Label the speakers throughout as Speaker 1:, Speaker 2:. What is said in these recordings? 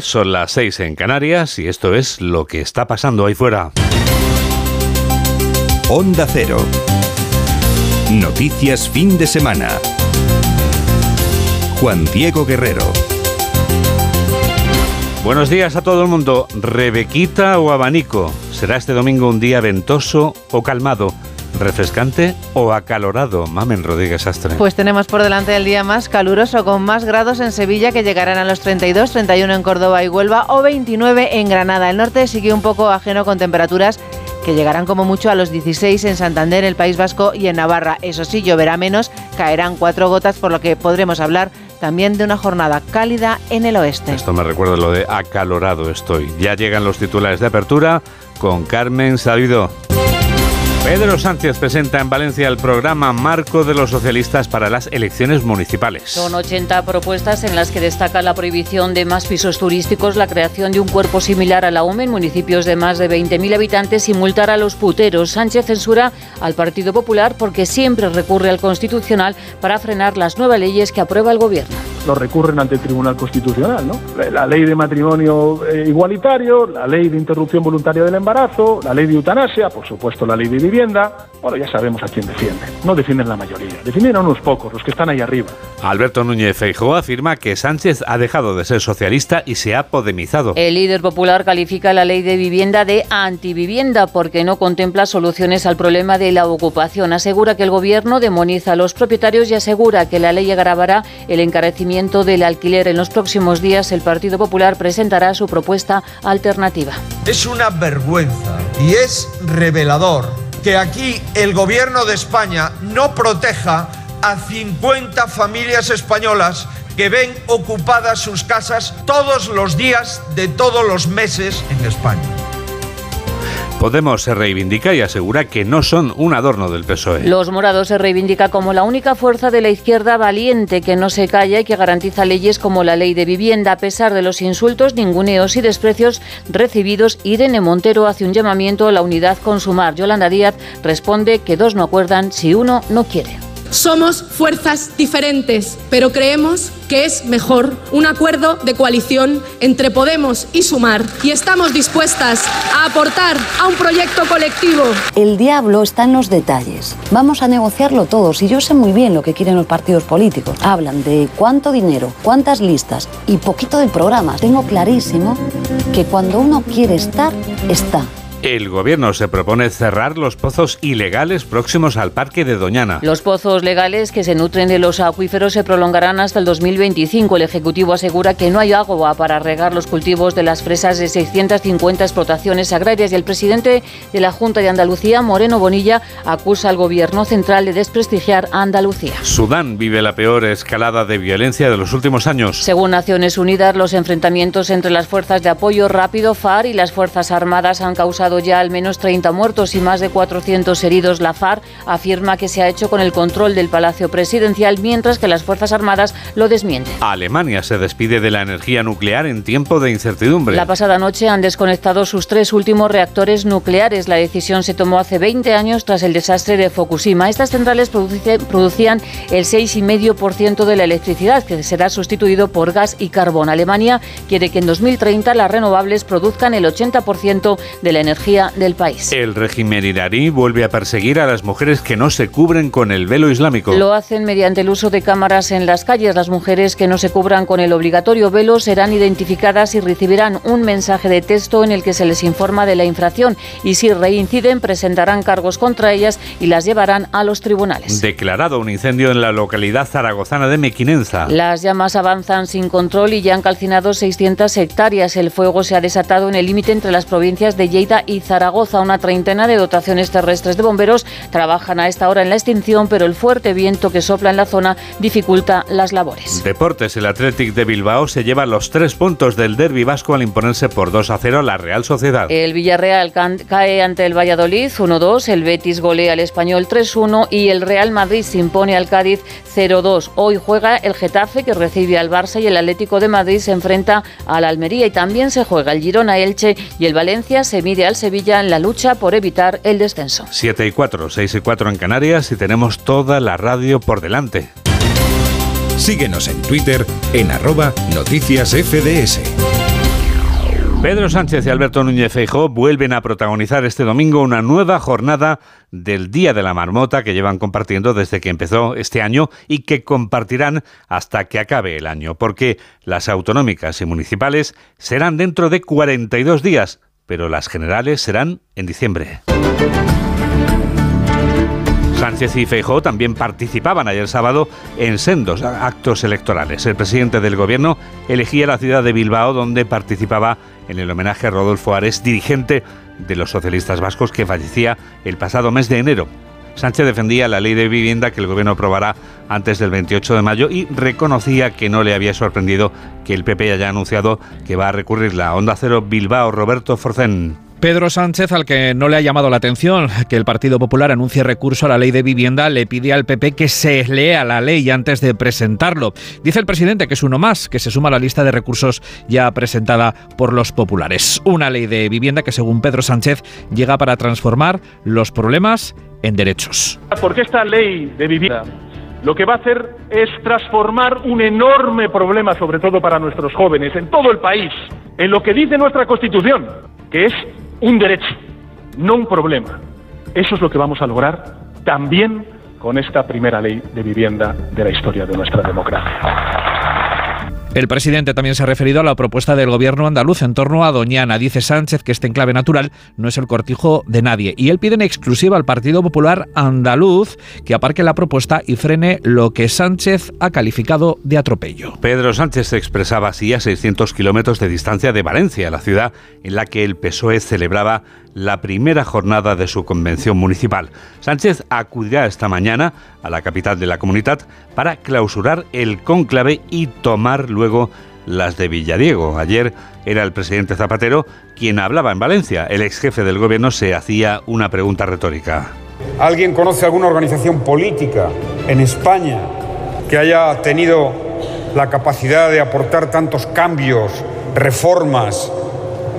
Speaker 1: Son las seis en Canarias y esto es lo que está pasando ahí fuera.
Speaker 2: Onda Cero. Noticias fin de semana. Juan Diego Guerrero.
Speaker 1: Buenos días a todo el mundo. Rebequita o abanico. ¿Será este domingo un día ventoso o calmado? Refrescante o acalorado, Mamen Rodríguez Astre.
Speaker 3: Pues tenemos por delante el día más caluroso, con más grados en Sevilla que llegarán a los 32, 31 en Córdoba y Huelva o 29 en Granada. El norte sigue un poco ajeno con temperaturas que llegarán como mucho a los 16 en Santander, el País Vasco y en Navarra. Eso sí, lloverá menos, caerán cuatro gotas, por lo que podremos hablar también de una jornada cálida en el oeste.
Speaker 1: Esto me recuerda lo de acalorado estoy. Ya llegan los titulares de apertura con Carmen Sabido. Pedro Sánchez presenta en Valencia el programa Marco de los Socialistas para las elecciones municipales.
Speaker 4: Son 80 propuestas en las que destaca la prohibición de más pisos turísticos, la creación de un cuerpo similar a la UME en municipios de más de 20.000 habitantes y multar a los puteros. Sánchez censura al Partido Popular porque siempre recurre al Constitucional para frenar las nuevas leyes que aprueba el Gobierno
Speaker 5: lo recurren ante el Tribunal Constitucional, ¿no? La ley de matrimonio eh, igualitario, la ley de interrupción voluntaria del embarazo, la ley de eutanasia, por supuesto la ley de vivienda. Bueno, ya sabemos a quién defienden. No defienden la mayoría, defienden a unos pocos, los que están ahí arriba.
Speaker 1: Alberto Núñez Feijóo afirma que Sánchez ha dejado de ser socialista y se ha podemizado.
Speaker 4: El líder popular califica la ley de vivienda de antivivienda porque no contempla soluciones al problema de la ocupación. Asegura que el gobierno demoniza a los propietarios y asegura que la ley agravará el encarecimiento del alquiler. En los próximos días el Partido Popular presentará su propuesta alternativa.
Speaker 6: Es una vergüenza y es revelador que aquí el gobierno de España no proteja a 50 familias españolas que ven ocupadas sus casas todos los días de todos los meses en España.
Speaker 1: Podemos se reivindica y asegura que no son un adorno del PSOE.
Speaker 4: Los morados se reivindica como la única fuerza de la izquierda valiente que no se calla y que garantiza leyes como la ley de vivienda. A pesar de los insultos, ninguneos y desprecios recibidos, Irene Montero hace un llamamiento a la unidad con Sumar. Yolanda Díaz responde que dos no acuerdan si uno no quiere.
Speaker 7: Somos fuerzas diferentes, pero creemos que es mejor un acuerdo de coalición entre Podemos y Sumar y estamos dispuestas a aportar a un proyecto colectivo.
Speaker 8: El diablo está en los detalles. Vamos a negociarlo todos y yo sé muy bien lo que quieren los partidos políticos. Hablan de cuánto dinero, cuántas listas y poquito del programa. Tengo clarísimo que cuando uno quiere estar, está.
Speaker 1: El gobierno se propone cerrar los pozos ilegales próximos al parque de Doñana.
Speaker 4: Los pozos legales que se nutren de los acuíferos se prolongarán hasta el 2025. El Ejecutivo asegura que no hay agua para regar los cultivos de las fresas de 650 explotaciones agrarias y el presidente de la Junta de Andalucía, Moreno Bonilla, acusa al gobierno central de desprestigiar a Andalucía.
Speaker 1: Sudán vive la peor escalada de violencia de los últimos años.
Speaker 4: Según Naciones Unidas, los enfrentamientos entre las fuerzas de apoyo rápido FAR y las Fuerzas Armadas han causado ya al menos 30 muertos y más de 400 heridos. La FARC afirma que se ha hecho con el control del Palacio Presidencial, mientras que las Fuerzas Armadas lo desmienten.
Speaker 1: Alemania se despide de la energía nuclear en tiempo de incertidumbre.
Speaker 4: La pasada noche han desconectado sus tres últimos reactores nucleares. La decisión se tomó hace 20 años tras el desastre de Fukushima. Estas centrales producían el 6,5% de la electricidad, que será sustituido por gas y carbón. Alemania quiere que en 2030 las renovables produzcan el 80% de la energía del país.
Speaker 1: El régimen iraní vuelve a perseguir a las mujeres que no se cubren con el velo islámico.
Speaker 4: Lo hacen mediante el uso de cámaras en las calles. Las mujeres que no se cubran con el obligatorio velo serán identificadas y recibirán un mensaje de texto en el que se les informa de la infracción y si reinciden presentarán cargos contra ellas y las llevarán a los tribunales.
Speaker 1: Declarado un incendio en la localidad zaragozana de Mequinenza.
Speaker 4: Las llamas avanzan sin control y ya han calcinado 600 hectáreas. El fuego se ha desatado en el límite entre las provincias de Lleida y y Zaragoza. Una treintena de dotaciones terrestres de bomberos trabajan a esta hora en la extinción, pero el fuerte viento que sopla en la zona dificulta las labores.
Speaker 1: Deportes, el Athletic de Bilbao se lleva los tres puntos del derby vasco al imponerse por 2 a 0 a la Real Sociedad.
Speaker 4: El Villarreal cae ante el Valladolid 1-2, el Betis golea al Español 3-1 y el Real Madrid se impone al Cádiz 0-2. Hoy juega el Getafe que recibe al Barça y el Atlético de Madrid se enfrenta al Almería y también se juega el Girona Elche y el Valencia se mide al Sevilla en la lucha por evitar el descenso.
Speaker 1: 7 y 4, 6 y 4 en Canarias y tenemos toda la radio por delante.
Speaker 2: Síguenos en Twitter en arroba noticias FDS.
Speaker 1: Pedro Sánchez y Alberto Núñez Feijóo vuelven a protagonizar este domingo una nueva jornada del Día de la Marmota que llevan compartiendo desde que empezó este año y que compartirán hasta que acabe el año, porque las autonómicas y municipales serán dentro de 42 días, pero las generales serán en diciembre. Sánchez y Feijóo también participaban ayer sábado en sendos actos electorales. El presidente del gobierno elegía la ciudad de Bilbao, donde participaba en el homenaje a Rodolfo Ares, dirigente de los socialistas vascos que fallecía el pasado mes de enero. Sánchez defendía la ley de vivienda que el gobierno aprobará antes del 28 de mayo y reconocía que no le había sorprendido que el PP haya anunciado que va a recurrir la Onda Cero Bilbao Roberto Forcén.
Speaker 9: Pedro Sánchez, al que no le ha llamado la atención que el Partido Popular anuncie recurso a la ley de vivienda, le pide al PP que se lea la ley antes de presentarlo. Dice el presidente que es uno más, que se suma a la lista de recursos ya presentada por los populares. Una ley de vivienda que, según Pedro Sánchez, llega para transformar los problemas en derechos.
Speaker 5: Porque esta ley de vivienda lo que va a hacer es transformar un enorme problema, sobre todo para nuestros jóvenes, en todo el país, en lo que dice nuestra Constitución, que es un derecho, no un problema. Eso es lo que vamos a lograr también con esta primera ley de vivienda de la historia de nuestra democracia.
Speaker 9: El presidente también se ha referido a la propuesta del gobierno andaluz en torno a Doñana. Dice Sánchez que este enclave natural no es el cortijo de nadie. Y él pide en exclusiva al Partido Popular andaluz que aparque la propuesta y frene lo que Sánchez ha calificado de atropello.
Speaker 1: Pedro Sánchez se expresaba así a 600 kilómetros de distancia de Valencia, la ciudad en la que el PSOE celebraba la primera jornada de su convención municipal. Sánchez acudirá esta mañana a la capital de la comunidad para clausurar el cónclave y tomar luego las de Villadiego. Ayer era el presidente Zapatero quien hablaba en Valencia. El ex jefe del gobierno se hacía una pregunta retórica.
Speaker 10: ¿Alguien conoce alguna organización política en España que haya tenido la capacidad de aportar tantos cambios, reformas,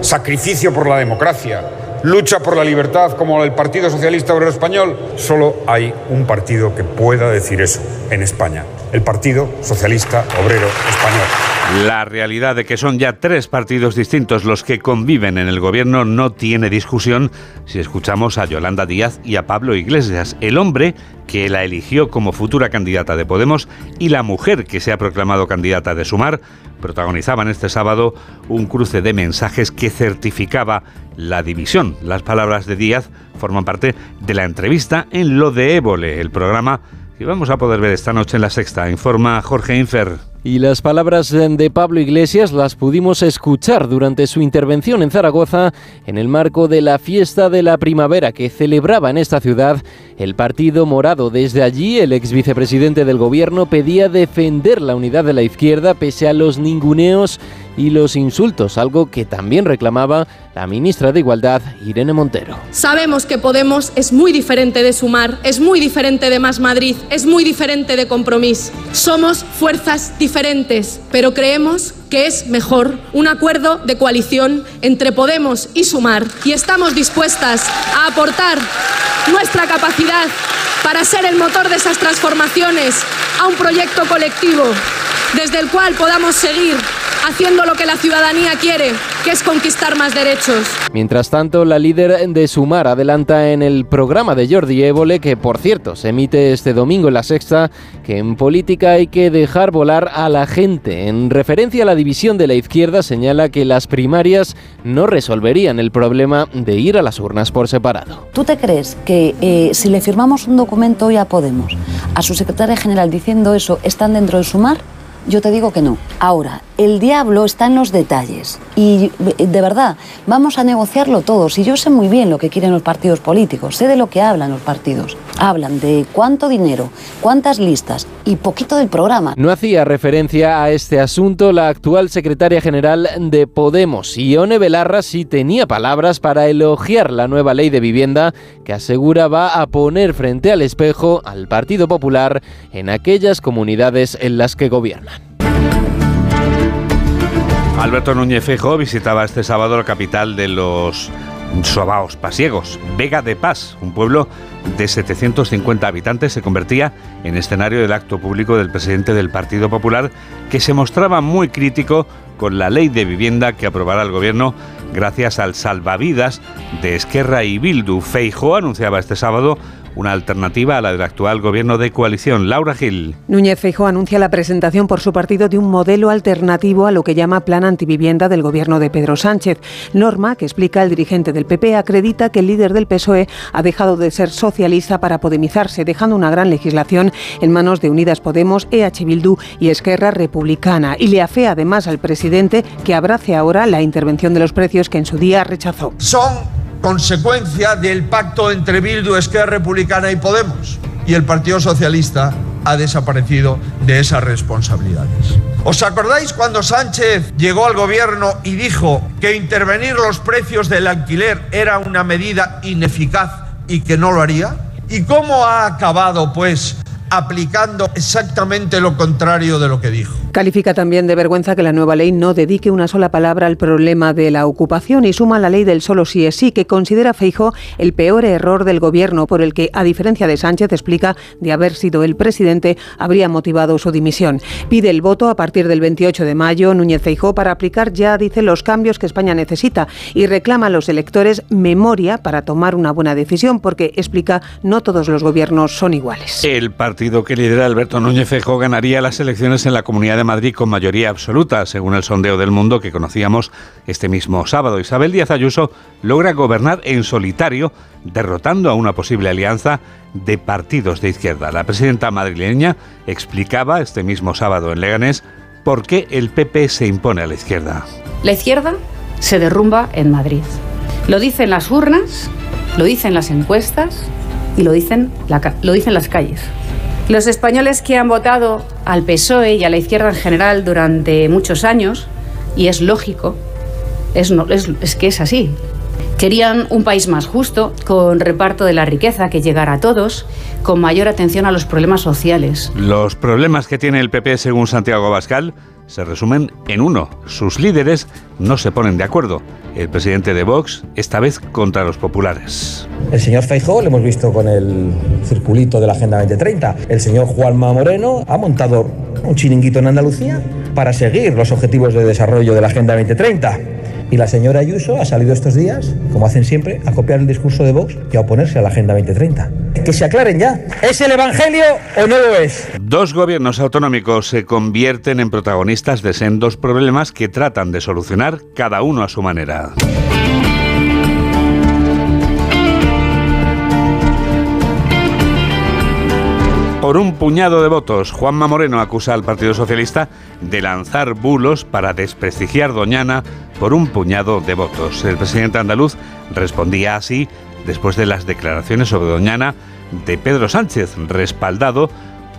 Speaker 10: sacrificio por la democracia? Lucha por la libertad como el Partido Socialista Obrero Español, solo hay un partido que pueda decir eso en España, el Partido Socialista Obrero Español.
Speaker 1: La realidad de que son ya tres partidos distintos los que conviven en el gobierno no tiene discusión si escuchamos a Yolanda Díaz y a Pablo Iglesias, el hombre que la eligió como futura candidata de Podemos y la mujer que se ha proclamado candidata de Sumar, protagonizaban este sábado un cruce de mensajes que certificaba la división. Las palabras de Díaz forman parte de la entrevista en Lo de Évole, el programa que vamos a poder ver esta noche en la sexta, informa Jorge Infer.
Speaker 11: Y las palabras de Pablo Iglesias las pudimos escuchar durante su intervención en Zaragoza en el marco de la fiesta de la primavera que celebraba en esta ciudad el Partido Morado. Desde allí, el ex vicepresidente del gobierno pedía defender la unidad de la izquierda pese a los ninguneos y los insultos, algo que también reclamaba la ministra de Igualdad, Irene Montero.
Speaker 7: Sabemos que Podemos es muy diferente de Sumar, es muy diferente de Más Madrid, es muy diferente de Compromís. Somos fuerzas diferentes, pero creemos que es mejor un acuerdo de coalición entre Podemos y Sumar y estamos dispuestas a aportar nuestra capacidad para ser el motor de esas transformaciones a un proyecto colectivo desde el cual podamos seguir haciendo lo que la ciudadanía quiere, que es conquistar más derechos.
Speaker 11: Mientras tanto, la líder de Sumar adelanta en el programa de Jordi Évole, que por cierto se emite este domingo en la sexta, que en política hay que dejar volar a la gente. En referencia a la división de la izquierda, señala que las primarias no resolverían el problema de ir a las urnas por separado.
Speaker 8: ¿Tú te crees que eh, si le firmamos un documento hoy a Podemos, a su secretaria general diciendo eso, están dentro de Sumar? Yo te digo que no. Ahora, el diablo está en los detalles. Y de verdad, vamos a negociarlo todos. Y yo sé muy bien lo que quieren los partidos políticos, sé de lo que hablan los partidos. Hablan de cuánto dinero, cuántas listas y poquito del programa.
Speaker 11: No hacía referencia a este asunto la actual secretaria general de Podemos, Ione Belarra, sí tenía palabras para elogiar la nueva ley de vivienda que asegura va a poner frente al espejo al Partido Popular en aquellas comunidades en las que gobiernan.
Speaker 1: Alberto Núñez Fejo visitaba este sábado la capital de los sobaos pasiegos, Vega de Paz, un pueblo de 750 habitantes se convertía en escenario del acto público del presidente del Partido Popular, que se mostraba muy crítico con la ley de vivienda que aprobará el gobierno gracias al salvavidas de Esquerra y Bildu. Feijóo anunciaba este sábado una alternativa a la del actual gobierno de coalición. Laura Gil.
Speaker 12: Núñez Feijóo anuncia la presentación por su partido de un modelo alternativo a lo que llama Plan Antivivienda del gobierno de Pedro Sánchez. Norma, que explica el dirigente del PP, acredita que el líder del PSOE ha dejado de ser socialista para podemizarse, dejando una gran legislación en manos de Unidas Podemos, EH Bildu y Esquerra Republicana. Y le afea además al presidente que abrace ahora la intervención de los precios que en su día rechazó.
Speaker 6: Son consecuencia del pacto entre Bildu, Esquerra Republicana y Podemos. Y el Partido Socialista ha desaparecido de esas responsabilidades. ¿Os acordáis cuando Sánchez llegó al gobierno y dijo que intervenir los precios del alquiler era una medida ineficaz y que no lo haría? ¿Y cómo ha acabado, pues, aplicando exactamente lo contrario de lo que dijo?
Speaker 12: Califica también de vergüenza que la nueva ley no dedique una sola palabra al problema de la ocupación y suma la ley del solo sí es sí, que considera Feijo el peor error del gobierno, por el que, a diferencia de Sánchez, explica de haber sido el presidente, habría motivado su dimisión. Pide el voto a partir del 28 de mayo Núñez Feijo para aplicar ya, dice, los cambios que España necesita y reclama a los electores memoria para tomar una buena decisión, porque, explica, no todos los gobiernos son iguales.
Speaker 1: El partido que lidera Alberto Núñez Feijo ganaría las elecciones en la Comunidad de Madrid con mayoría absoluta, según el sondeo del mundo que conocíamos este mismo sábado. Isabel Díaz Ayuso logra gobernar en solitario, derrotando a una posible alianza de partidos de izquierda. La presidenta madrileña explicaba este mismo sábado en Leganés por qué el PP se impone a la izquierda.
Speaker 13: La izquierda se derrumba en Madrid. Lo dicen las urnas, lo dicen las encuestas y lo dicen, lo dicen las calles. Los españoles que han votado al PSOE y a la izquierda en general durante muchos años, y es lógico, es, es, que es así, Querían un país más justo, con reparto de la riqueza que llegara a todos, con mayor atención a los problemas sociales.
Speaker 1: Los problemas que tiene el PP, según Santiago Abascal, se resumen en uno. Sus líderes no se ponen de acuerdo. El presidente de Vox, esta vez contra los populares.
Speaker 14: El señor Feijóo, lo hemos visto con el circulito de la Agenda 2030. El señor Juanma Moreno ha montado un chiringuito en Andalucía para seguir los objetivos de desarrollo de la Agenda 2030. Y la señora Ayuso ha salido estos días, como hacen siempre, a copiar el discurso de Vox y a oponerse a la Agenda 2030. Que se aclaren ya. ¿Es el Evangelio o no lo es?
Speaker 1: Dos gobiernos autonómicos se convierten en protagonistas de sendos problemas que tratan de solucionar cada uno a su manera. Por un puñado de votos, Juanma Moreno acusa al Partido Socialista de lanzar bulos para desprestigiar Doñana por un puñado de votos. El presidente andaluz respondía así después de las declaraciones sobre Doñana de Pedro Sánchez, respaldado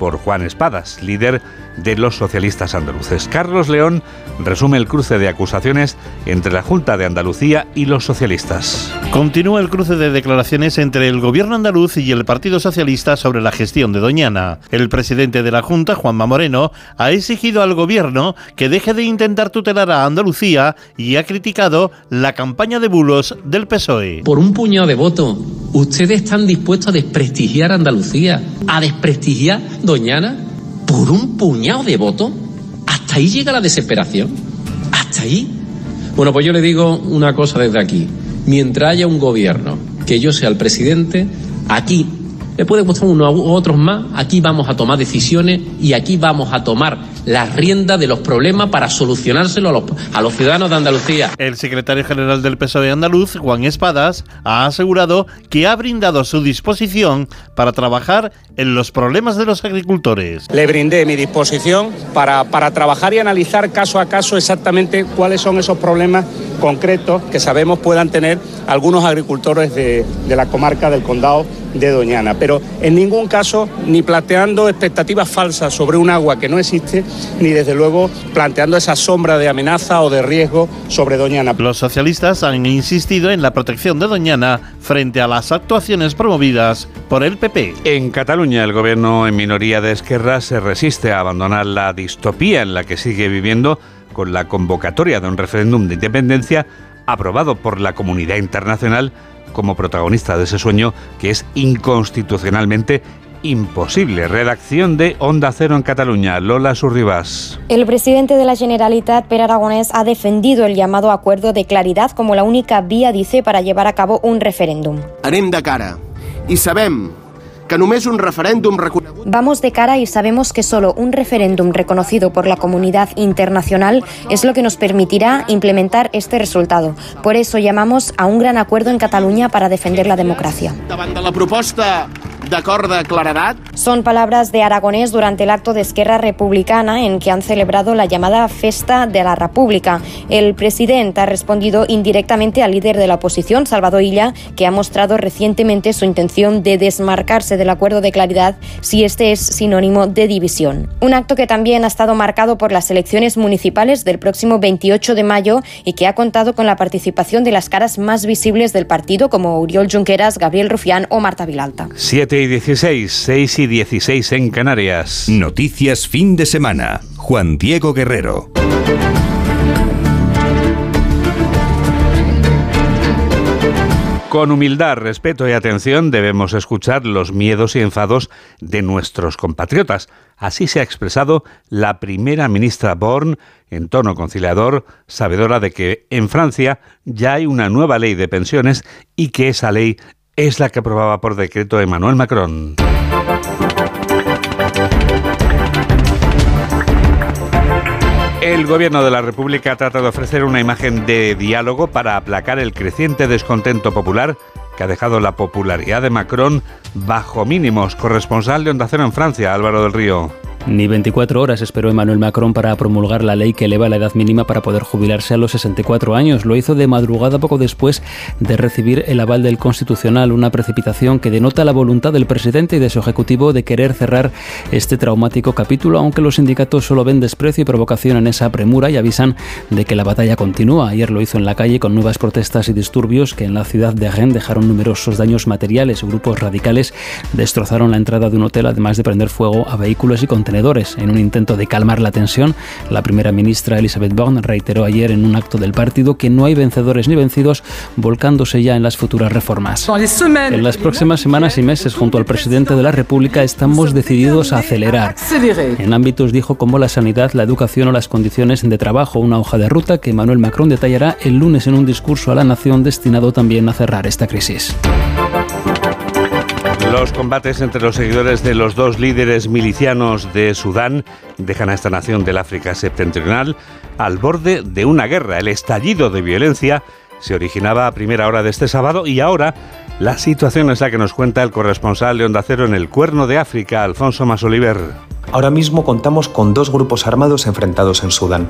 Speaker 1: por Juan Espadas, líder de los socialistas andaluces. Carlos León resume el cruce de acusaciones entre la Junta de Andalucía y los socialistas.
Speaker 15: Continúa el cruce de declaraciones entre el gobierno andaluz y el Partido Socialista sobre la gestión de Doñana. El presidente de la Junta, Juanma Moreno, ha exigido al gobierno que deje de intentar tutelar a Andalucía y ha criticado la campaña de bulos del PSOE.
Speaker 16: Por un puñado de votos, ¿ustedes están dispuestos a desprestigiar a Andalucía? ¿A desprestigiar Doñana? Por un puñado de votos, hasta ahí llega la desesperación. Hasta ahí. Bueno, pues yo le digo una cosa desde aquí. Mientras haya un gobierno que yo sea el presidente, aquí le puede gustar uno u otros más, aquí vamos a tomar decisiones y aquí vamos a tomar la rienda de los problemas para solucionárselo a los, a los ciudadanos de Andalucía.
Speaker 15: El secretario general del PSOE andaluz, Juan Espadas, ha asegurado que ha brindado su disposición para trabajar en los problemas de los agricultores.
Speaker 17: Le brindé mi disposición para, para trabajar y analizar caso a caso exactamente cuáles son esos problemas concretos que sabemos puedan tener algunos agricultores de, de la comarca del condado de Doñana, pero en ningún caso ni planteando expectativas falsas sobre un agua que no existe, ni desde luego planteando esa sombra de amenaza o de riesgo sobre Doñana.
Speaker 15: Los socialistas han insistido en la protección de Doñana frente a las actuaciones promovidas por el PP.
Speaker 1: En Cataluña, el gobierno en minoría de Esquerra se resiste a abandonar la distopía en la que sigue viviendo con la convocatoria de un referéndum de independencia aprobado por la comunidad internacional como protagonista de ese sueño que es inconstitucionalmente imposible. Redacción de Onda Cero en Cataluña. Lola Surribas.
Speaker 18: El presidente de la Generalitat, Per Aragonés, ha defendido el llamado acuerdo de claridad como la única vía, dice, para llevar a cabo un referéndum.
Speaker 19: Anem de cara i sabem que només un referèndum reconegut...
Speaker 18: Vamos de cara y sabemos que solo un referéndum reconocido por la comunidad internacional es lo que nos permitirá implementar este resultado. Por eso llamamos a un gran acuerdo en Cataluña para defender la democracia.
Speaker 19: Davant de la proposta d'acord de claredat,
Speaker 18: Son palabras de Aragonés durante el acto de Esquerra Republicana en que han celebrado la llamada Festa de la República. El presidente ha respondido indirectamente al líder de la oposición, Salvador Illa, que ha mostrado recientemente su intención de desmarcarse del acuerdo de claridad si este es sinónimo de división. Un acto que también ha estado marcado por las elecciones municipales del próximo 28 de mayo y que ha contado con la participación de las caras más visibles del partido como Uriol Junqueras, Gabriel Rufián o Marta Vilalta.
Speaker 1: 7 y 16, 6 y 16 en Canarias.
Speaker 2: Noticias fin de semana. Juan Diego Guerrero.
Speaker 1: Con humildad, respeto y atención debemos escuchar los miedos y enfados de nuestros compatriotas. Así se ha expresado la primera ministra Born en tono conciliador, sabedora de que en Francia ya hay una nueva ley de pensiones y que esa ley es la que aprobaba por decreto Emmanuel Macron. El gobierno de la República trata de ofrecer una imagen de diálogo para aplacar el creciente descontento popular que ha dejado la popularidad de Macron bajo mínimos. Corresponsal de Onda Cero en Francia, Álvaro del Río.
Speaker 20: Ni 24 horas esperó Emmanuel Macron para promulgar la ley que eleva la edad mínima para poder jubilarse a los 64 años. Lo hizo de madrugada poco después de recibir el aval del Constitucional, una precipitación que denota la voluntad del presidente y de su ejecutivo de querer cerrar este traumático capítulo, aunque los sindicatos solo ven desprecio y provocación en esa premura y avisan de que la batalla continúa. Ayer lo hizo en la calle con nuevas protestas y disturbios que en la ciudad de Rennes dejaron numerosos daños materiales. Grupos radicales destrozaron la entrada de un hotel, además de prender fuego a vehículos y contenedores. En un intento de calmar la tensión, la primera ministra Elizabeth Borne reiteró ayer en un acto del partido que no hay vencedores ni vencidos, volcándose ya en las futuras reformas. En las próximas semanas y meses, junto al presidente de la República, estamos decididos a acelerar. En ámbitos, dijo, como la sanidad, la educación o las condiciones de trabajo, una hoja de ruta que Emmanuel Macron detallará el lunes en un discurso a la nación destinado también a cerrar esta crisis.
Speaker 1: Los combates entre los seguidores de los dos líderes milicianos de Sudán dejan a esta nación del África septentrional al borde de una guerra. El estallido de violencia se originaba a primera hora de este sábado y ahora la situación es la que nos cuenta el corresponsal de Onda Cero en el Cuerno de África, Alfonso Masoliver.
Speaker 21: Ahora mismo contamos con dos grupos armados enfrentados en Sudán.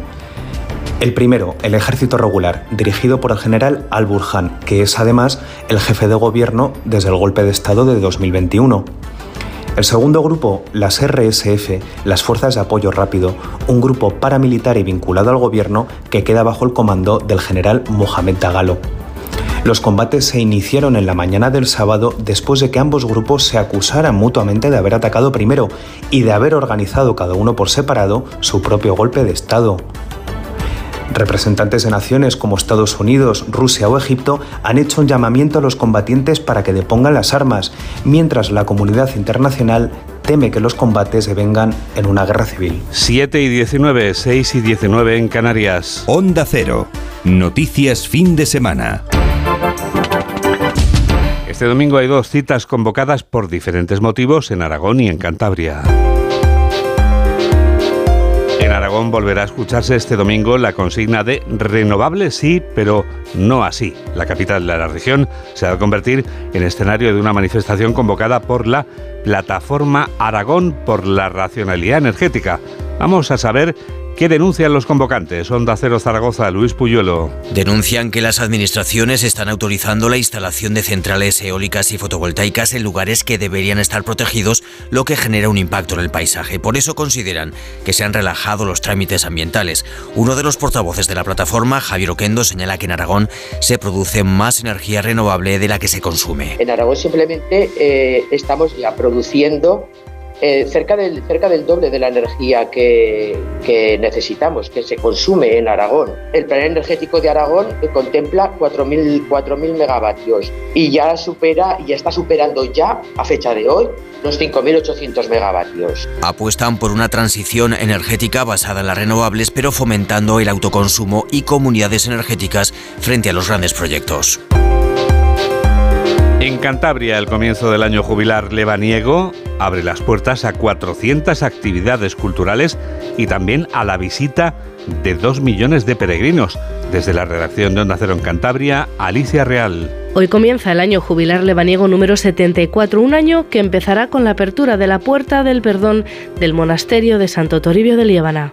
Speaker 21: El primero, el ejército regular, dirigido por el general Al-Burhan, que es además el jefe de gobierno desde el golpe de Estado de 2021. El segundo grupo, las RSF, las Fuerzas de Apoyo Rápido, un grupo paramilitar y vinculado al gobierno que queda bajo el comando del general Mohamed Dagalo. Los combates se iniciaron en la mañana del sábado después de que ambos grupos se acusaran mutuamente de haber atacado primero y de haber organizado cada uno por separado su propio golpe de Estado. Representantes de naciones como Estados Unidos, Rusia o Egipto han hecho un llamamiento a los combatientes para que depongan las armas, mientras la comunidad internacional teme que los combates devengan en una guerra civil.
Speaker 1: 7 y 19, 6 y 19 en Canarias.
Speaker 2: Onda Cero. Noticias fin de semana.
Speaker 1: Este domingo hay dos citas convocadas por diferentes motivos en Aragón y en Cantabria. Volverá a escucharse este domingo la consigna de renovable sí, pero no así. La capital de la región se va a convertir en escenario de una manifestación convocada por la Plataforma Aragón por la Racionalidad Energética. Vamos a saber ¿Qué denuncian los convocantes? Onda Cero Zaragoza, Luis Puyuelo.
Speaker 22: Denuncian que las administraciones están autorizando la instalación de centrales eólicas y fotovoltaicas en lugares que deberían estar protegidos, lo que genera un impacto en el paisaje. Por eso consideran que se han relajado los trámites ambientales. Uno de los portavoces de la plataforma, Javier Oquendo, señala que en Aragón se produce más energía renovable de la que se consume.
Speaker 23: En Aragón simplemente eh, estamos ya produciendo
Speaker 24: eh, cerca, del, cerca del doble de la energía que, que, necesitamos, que se consume en Aragón. El plan energético de Aragón contempla 4.000 megavatios y ya, supera, ya está superando ya, a fecha de hoy, los 5.800 megavatios.
Speaker 22: Apuestan por una transición energética basada en las renovables, pero fomentando el autoconsumo y comunidades energéticas frente a los grandes proyectos.
Speaker 1: En Cantabria, el comienzo del año jubilar lebaniego abre las puertas a 400 actividades culturales y también a la visita de 2 millones de peregrinos. Desde la redacción de Onda Cero en Cantabria, Alicia Real.
Speaker 25: Hoy comienza el año jubilar lebaniego número 74, un año que empezará con la apertura de la Puerta del Perdón del monasterio de Santo Toribio de Líbana.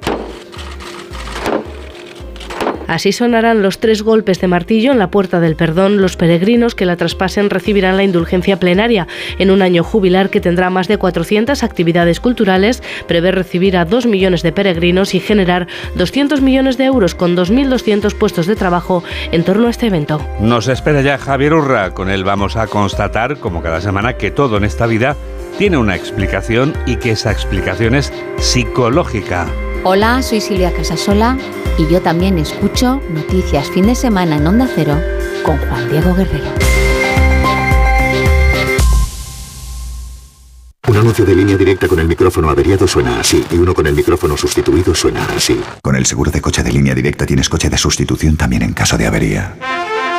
Speaker 25: Así sonarán los tres golpes de martillo en la puerta del perdón. Los peregrinos que la traspasen recibirán la indulgencia plenaria. En un año jubilar que tendrá más de 400 actividades culturales, prevé recibir a 2 millones de peregrinos y generar 200 millones de euros con 2.200 puestos de trabajo en torno a este evento.
Speaker 1: Nos espera ya Javier Urra. Con él vamos a constatar, como cada semana, que todo en esta vida tiene una explicación y que esa explicación es psicológica.
Speaker 23: Hola, soy Silvia Casasola y yo también escucho Noticias Fin de Semana en Onda Cero con Juan Diego Guerrero.
Speaker 26: Un anuncio de línea directa con el micrófono averiado suena así y uno con el micrófono sustituido suena así.
Speaker 27: Con el seguro de coche de línea directa tienes coche de sustitución también en caso de avería.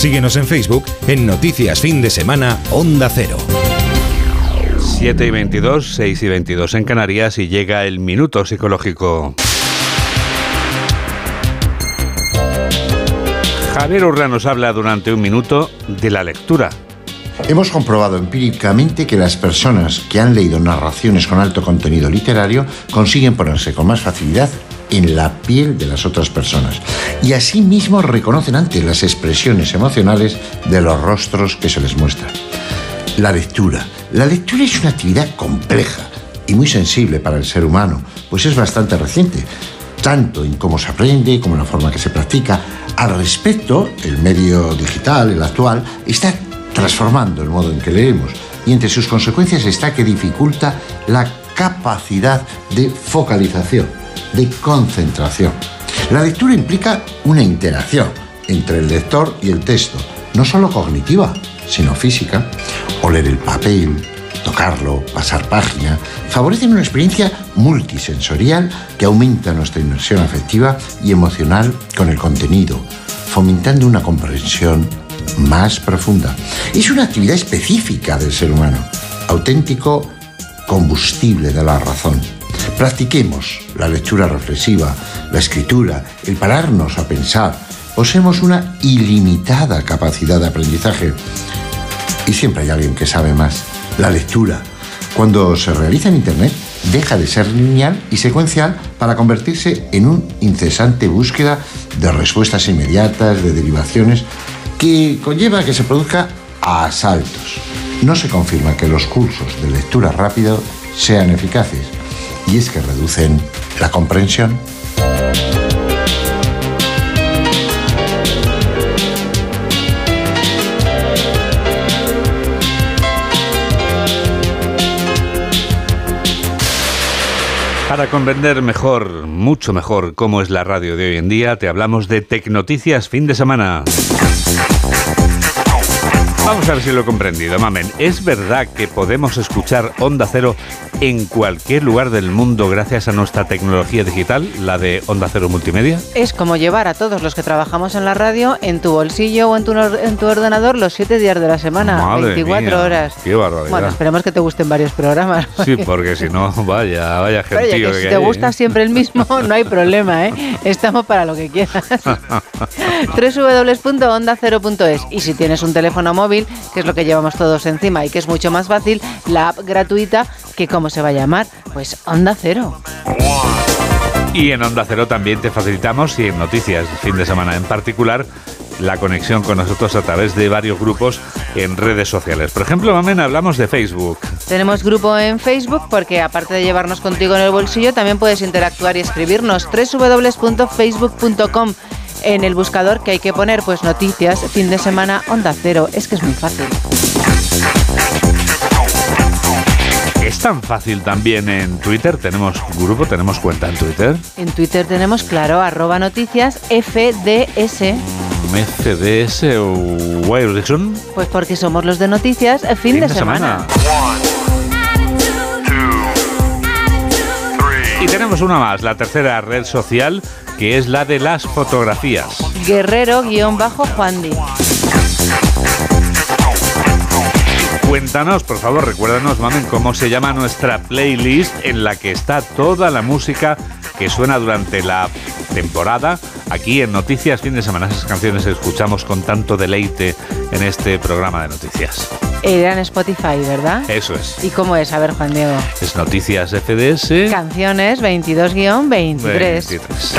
Speaker 2: Síguenos en Facebook en Noticias Fin de Semana Onda Cero.
Speaker 1: 7 y 22, 6 y 22 en Canarias y llega el minuto psicológico. Javier Urra nos habla durante un minuto de la lectura.
Speaker 28: Hemos comprobado empíricamente que las personas que han leído narraciones con alto contenido literario consiguen ponerse con más facilidad en la piel de las otras personas y asimismo reconocen antes las expresiones emocionales de los rostros que se les muestran. La lectura. La lectura es una actividad compleja y muy sensible para el ser humano, pues es bastante reciente, tanto en cómo se aprende como en la forma que se practica. Al respecto, el medio digital, el actual, está transformando el modo en que leemos y entre sus consecuencias está que dificulta la capacidad de focalización, de concentración. La lectura implica una interacción entre el lector y el texto, no solo cognitiva, sino física. Oler el papel, tocarlo, pasar página, favorecen una experiencia multisensorial que aumenta nuestra inmersión afectiva y emocional con el contenido, fomentando una comprensión más profunda. Es una actividad específica del ser humano, auténtico combustible de la razón. Practiquemos la lectura reflexiva, la escritura, el pararnos a pensar. Poseemos una ilimitada capacidad de aprendizaje y siempre hay alguien que sabe más. La lectura, cuando se realiza en Internet, deja de ser lineal y secuencial para convertirse en una incesante búsqueda de respuestas inmediatas, de derivaciones, que conlleva que se produzca a asaltos. No se confirma que los cursos de lectura rápido sean eficaces y es que reducen la comprensión.
Speaker 1: Para comprender mejor, mucho mejor, cómo es la radio de hoy en día, te hablamos de Tecnoticias fin de semana. Vamos a ver si lo he comprendido, mamen. ¿Es verdad que podemos escuchar Onda Cero en cualquier lugar del mundo gracias a nuestra tecnología digital, la de Onda Cero Multimedia?
Speaker 29: Es como llevar a todos los que trabajamos en la radio en tu bolsillo o en tu, en tu ordenador los siete días de la semana,
Speaker 1: Madre
Speaker 29: 24
Speaker 1: mía,
Speaker 29: horas.
Speaker 1: Qué barbaridad.
Speaker 29: Bueno, esperemos que te gusten varios programas.
Speaker 1: Sí, porque si no, vaya, vaya
Speaker 29: Pero
Speaker 1: gentío
Speaker 29: que si te
Speaker 1: hay, ¿eh?
Speaker 29: gusta siempre el mismo, no hay problema, ¿eh? Estamos para lo que quieras. www.ondacero.es Y si tienes un teléfono móvil, que es lo que llevamos todos encima y que es mucho más fácil, la app gratuita, que ¿cómo se va a llamar? Pues Onda Cero.
Speaker 1: Y en Onda Cero también te facilitamos, y en noticias, fin de semana en particular, la conexión con nosotros a través de varios grupos en redes sociales. Por ejemplo, Mamen, hablamos de Facebook.
Speaker 29: Tenemos grupo en Facebook porque aparte de llevarnos contigo en el bolsillo, también puedes interactuar y escribirnos www.facebook.com en el buscador que hay que poner pues noticias, fin de semana, onda cero. Es que es muy fácil.
Speaker 1: Es tan fácil también en Twitter. Tenemos grupo, tenemos cuenta en Twitter.
Speaker 29: En Twitter tenemos, claro, arroba noticias FDS.
Speaker 1: FDS o Wilson.
Speaker 29: Pues porque somos los de noticias, eh, fin, de, semana.
Speaker 1: Tenemos una más, la tercera red social, que es la de las fotografías.
Speaker 29: Guerrero-Juan Di.
Speaker 1: Cuéntanos, por favor, recuérdanos, mamen, cómo se llama nuestra playlist en la que está toda la música que suena durante la temporada aquí en Noticias Fin de Semana. Esas canciones que escuchamos con tanto deleite en este programa de noticias.
Speaker 29: Era en Spotify, ¿verdad?
Speaker 1: Eso es.
Speaker 29: ¿Y cómo es? A ver, Juan Diego.
Speaker 1: Es Noticias FDS.
Speaker 29: Canciones 22-23.
Speaker 1: 23.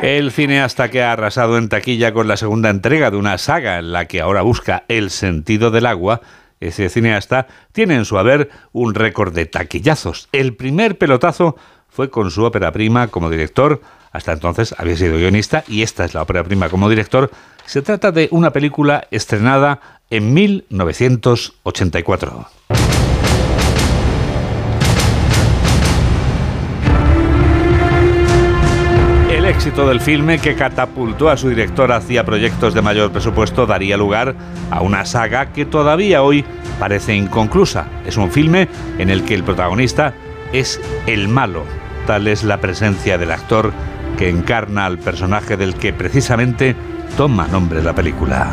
Speaker 1: El cineasta que ha arrasado en taquilla con la segunda entrega de una saga en la que ahora busca el sentido del agua, ese cineasta tiene en su haber un récord de taquillazos. El primer pelotazo fue con su ópera prima como director, hasta entonces había sido guionista y esta es la ópera prima como director. Se trata de una película estrenada en 1984. Éxito del filme que catapultó a su director hacia proyectos de mayor presupuesto daría lugar a una saga que todavía hoy parece inconclusa. Es un filme en el que el protagonista es el malo. Tal es la presencia del actor que encarna al personaje del que precisamente toma nombre la película.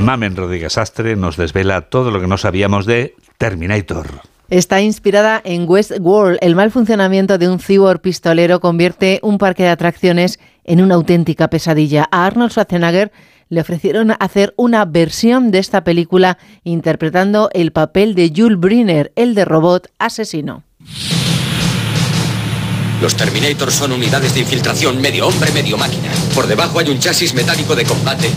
Speaker 1: Mamen Rodríguez Astre nos desvela todo lo que no sabíamos de Terminator.
Speaker 29: Está inspirada en Westworld. El mal funcionamiento de un cyborg pistolero convierte un parque de atracciones en una auténtica pesadilla. A Arnold Schwarzenegger le ofrecieron hacer una versión de esta película interpretando el papel de Jules Briner, el de robot asesino.
Speaker 30: Los Terminators son unidades de infiltración medio hombre, medio máquina. Por debajo hay un chasis metálico de combate,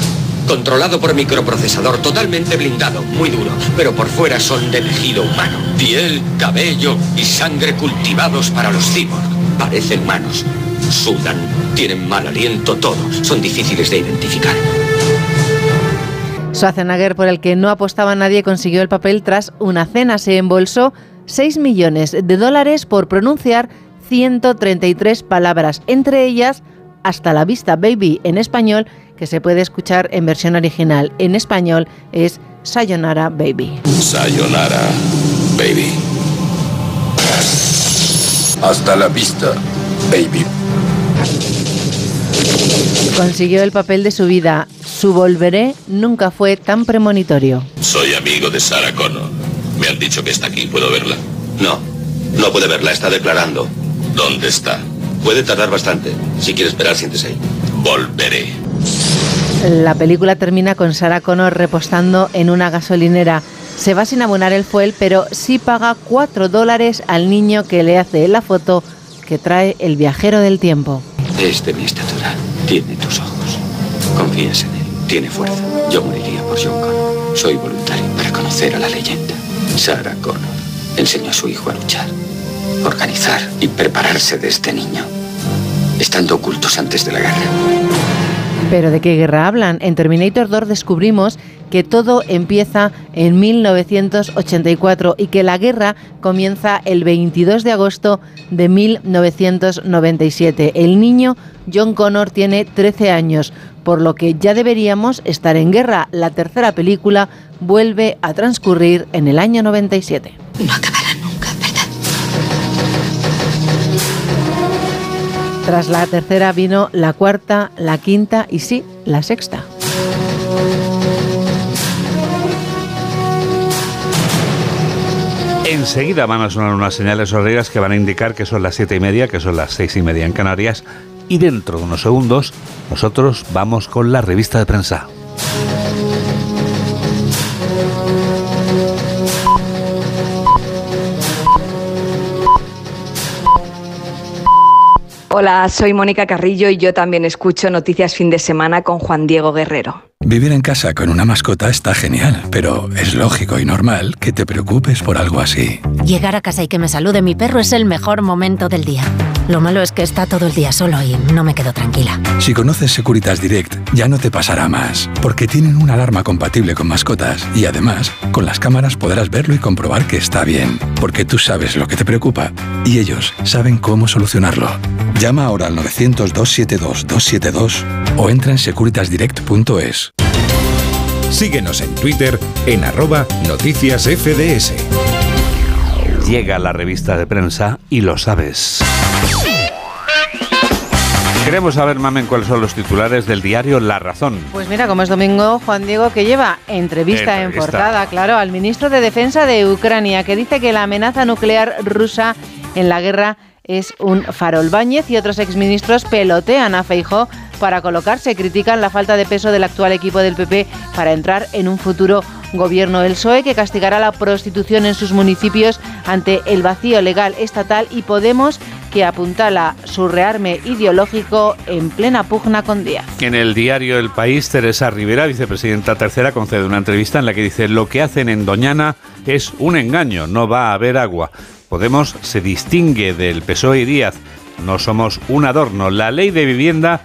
Speaker 30: controlado por microprocesador totalmente blindado, muy duro, pero por fuera son de tejido humano. Piel, cabello y sangre cultivados para los cyborg. Parecen humanos. Sudan, tienen mal aliento, todo. Son difíciles de identificar.
Speaker 29: Schwarzenegger, por el que no apostaba nadie, consiguió el papel tras una cena. Se embolsó 6 millones de dólares por pronunciar 133 palabras, entre ellas hasta la vista baby en español, que se puede escuchar en versión original. En español es Sayonara Baby.
Speaker 31: Sayonara, baby. Hasta la vista, baby.
Speaker 29: Consiguió el papel de su vida. Su volveré nunca fue tan premonitorio.
Speaker 31: Soy amigo de Sarah Connor. Me han dicho que está aquí. ¿Puedo verla? No, no puede verla. Está declarando. ¿Dónde está? Puede tardar bastante. Si quiere esperar, siéntese ahí. Volveré.
Speaker 29: La película termina con Sarah Connor repostando en una gasolinera. Se va sin abonar el fuel, pero sí paga 4 dólares al niño que le hace la foto que trae el viajero del tiempo.
Speaker 30: Es de mi estatura. Tiene tus ojos. Confías en él. Tiene fuerza. Yo moriría por John Connor. Soy voluntario para conocer a la leyenda. Sarah Connor enseñó a su hijo a luchar, organizar y prepararse de este niño, estando ocultos antes de la guerra.
Speaker 29: ¿Pero de qué guerra hablan? En Terminator 2 descubrimos que todo empieza en 1984 y que la guerra comienza el 22 de agosto de 1997. El niño John Connor tiene 13 años, por lo que ya deberíamos estar en guerra. La tercera película vuelve a transcurrir en el año 97.
Speaker 23: No acabará nunca, ¿verdad?
Speaker 29: Tras la tercera vino la cuarta, la quinta y sí, la sexta.
Speaker 1: Enseguida van a sonar unas señales horarias que van a indicar que son las siete y media, que son las seis y media en Canarias. Y dentro de unos segundos, nosotros vamos con la revista de prensa.
Speaker 32: Hola, soy Mónica Carrillo y yo también escucho Noticias Fin de Semana con Juan Diego Guerrero.
Speaker 33: Vivir en casa con una mascota está genial, pero es lógico y normal que te preocupes por algo así.
Speaker 23: Llegar a casa y que me salude mi perro es el mejor momento del día. Lo malo es que está todo el día solo y no me quedo tranquila.
Speaker 33: Si conoces Securitas Direct, ya no te pasará más, porque tienen una alarma compatible con mascotas y además, con las cámaras podrás verlo y comprobar que está bien, porque tú sabes lo que te preocupa y ellos saben cómo solucionarlo. Llama ahora al 900-272-272 o entra en securitasdirect.es.
Speaker 2: Síguenos en Twitter en arroba noticias FDS.
Speaker 1: Llega la revista de prensa y lo sabes. Queremos saber, Mamen, cuáles son los titulares del diario La Razón.
Speaker 29: Pues mira, como es domingo, Juan Diego, que lleva entrevista, en portada, claro, al ministro de Defensa de Ucrania, que dice que la amenaza nuclear rusa en la guerra es un farol. Báñez y otros exministros pelotean a Feijó para colocarse. Critican la falta de peso del actual equipo del PP para entrar en un futuro gobierno. El PSOE que castigará la prostitución en sus municipios ante el vacío legal estatal y Podemos que apuntala su rearme ideológico en plena pugna con Díaz.
Speaker 1: En el diario El País, Teresa Rivera, vicepresidenta tercera, concede una entrevista en la que dice lo que hacen en Doñana es un engaño, no va a haber agua. Podemos se distingue del PSOE y Díaz, no somos un adorno. La ley de vivienda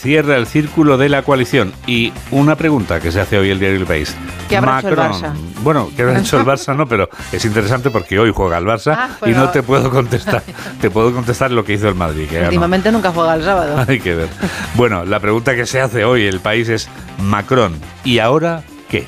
Speaker 1: cierra el círculo de la coalición. Y una pregunta que se hace hoy el diario El País.
Speaker 29: ¿Qué habrá hecho el Barça?
Speaker 1: Bueno, ¿qué habrá hecho el Barça? No, pero es interesante porque hoy juega el Barça
Speaker 29: Ah,
Speaker 1: y no te puedo contestar. te puedo contestar lo que hizo el Madrid. Que ganó.
Speaker 29: Últimamente nunca juega el sábado.
Speaker 1: Hay que ver. Bueno, la pregunta que se hace hoy el país es Macron. ¿Y ahora qué?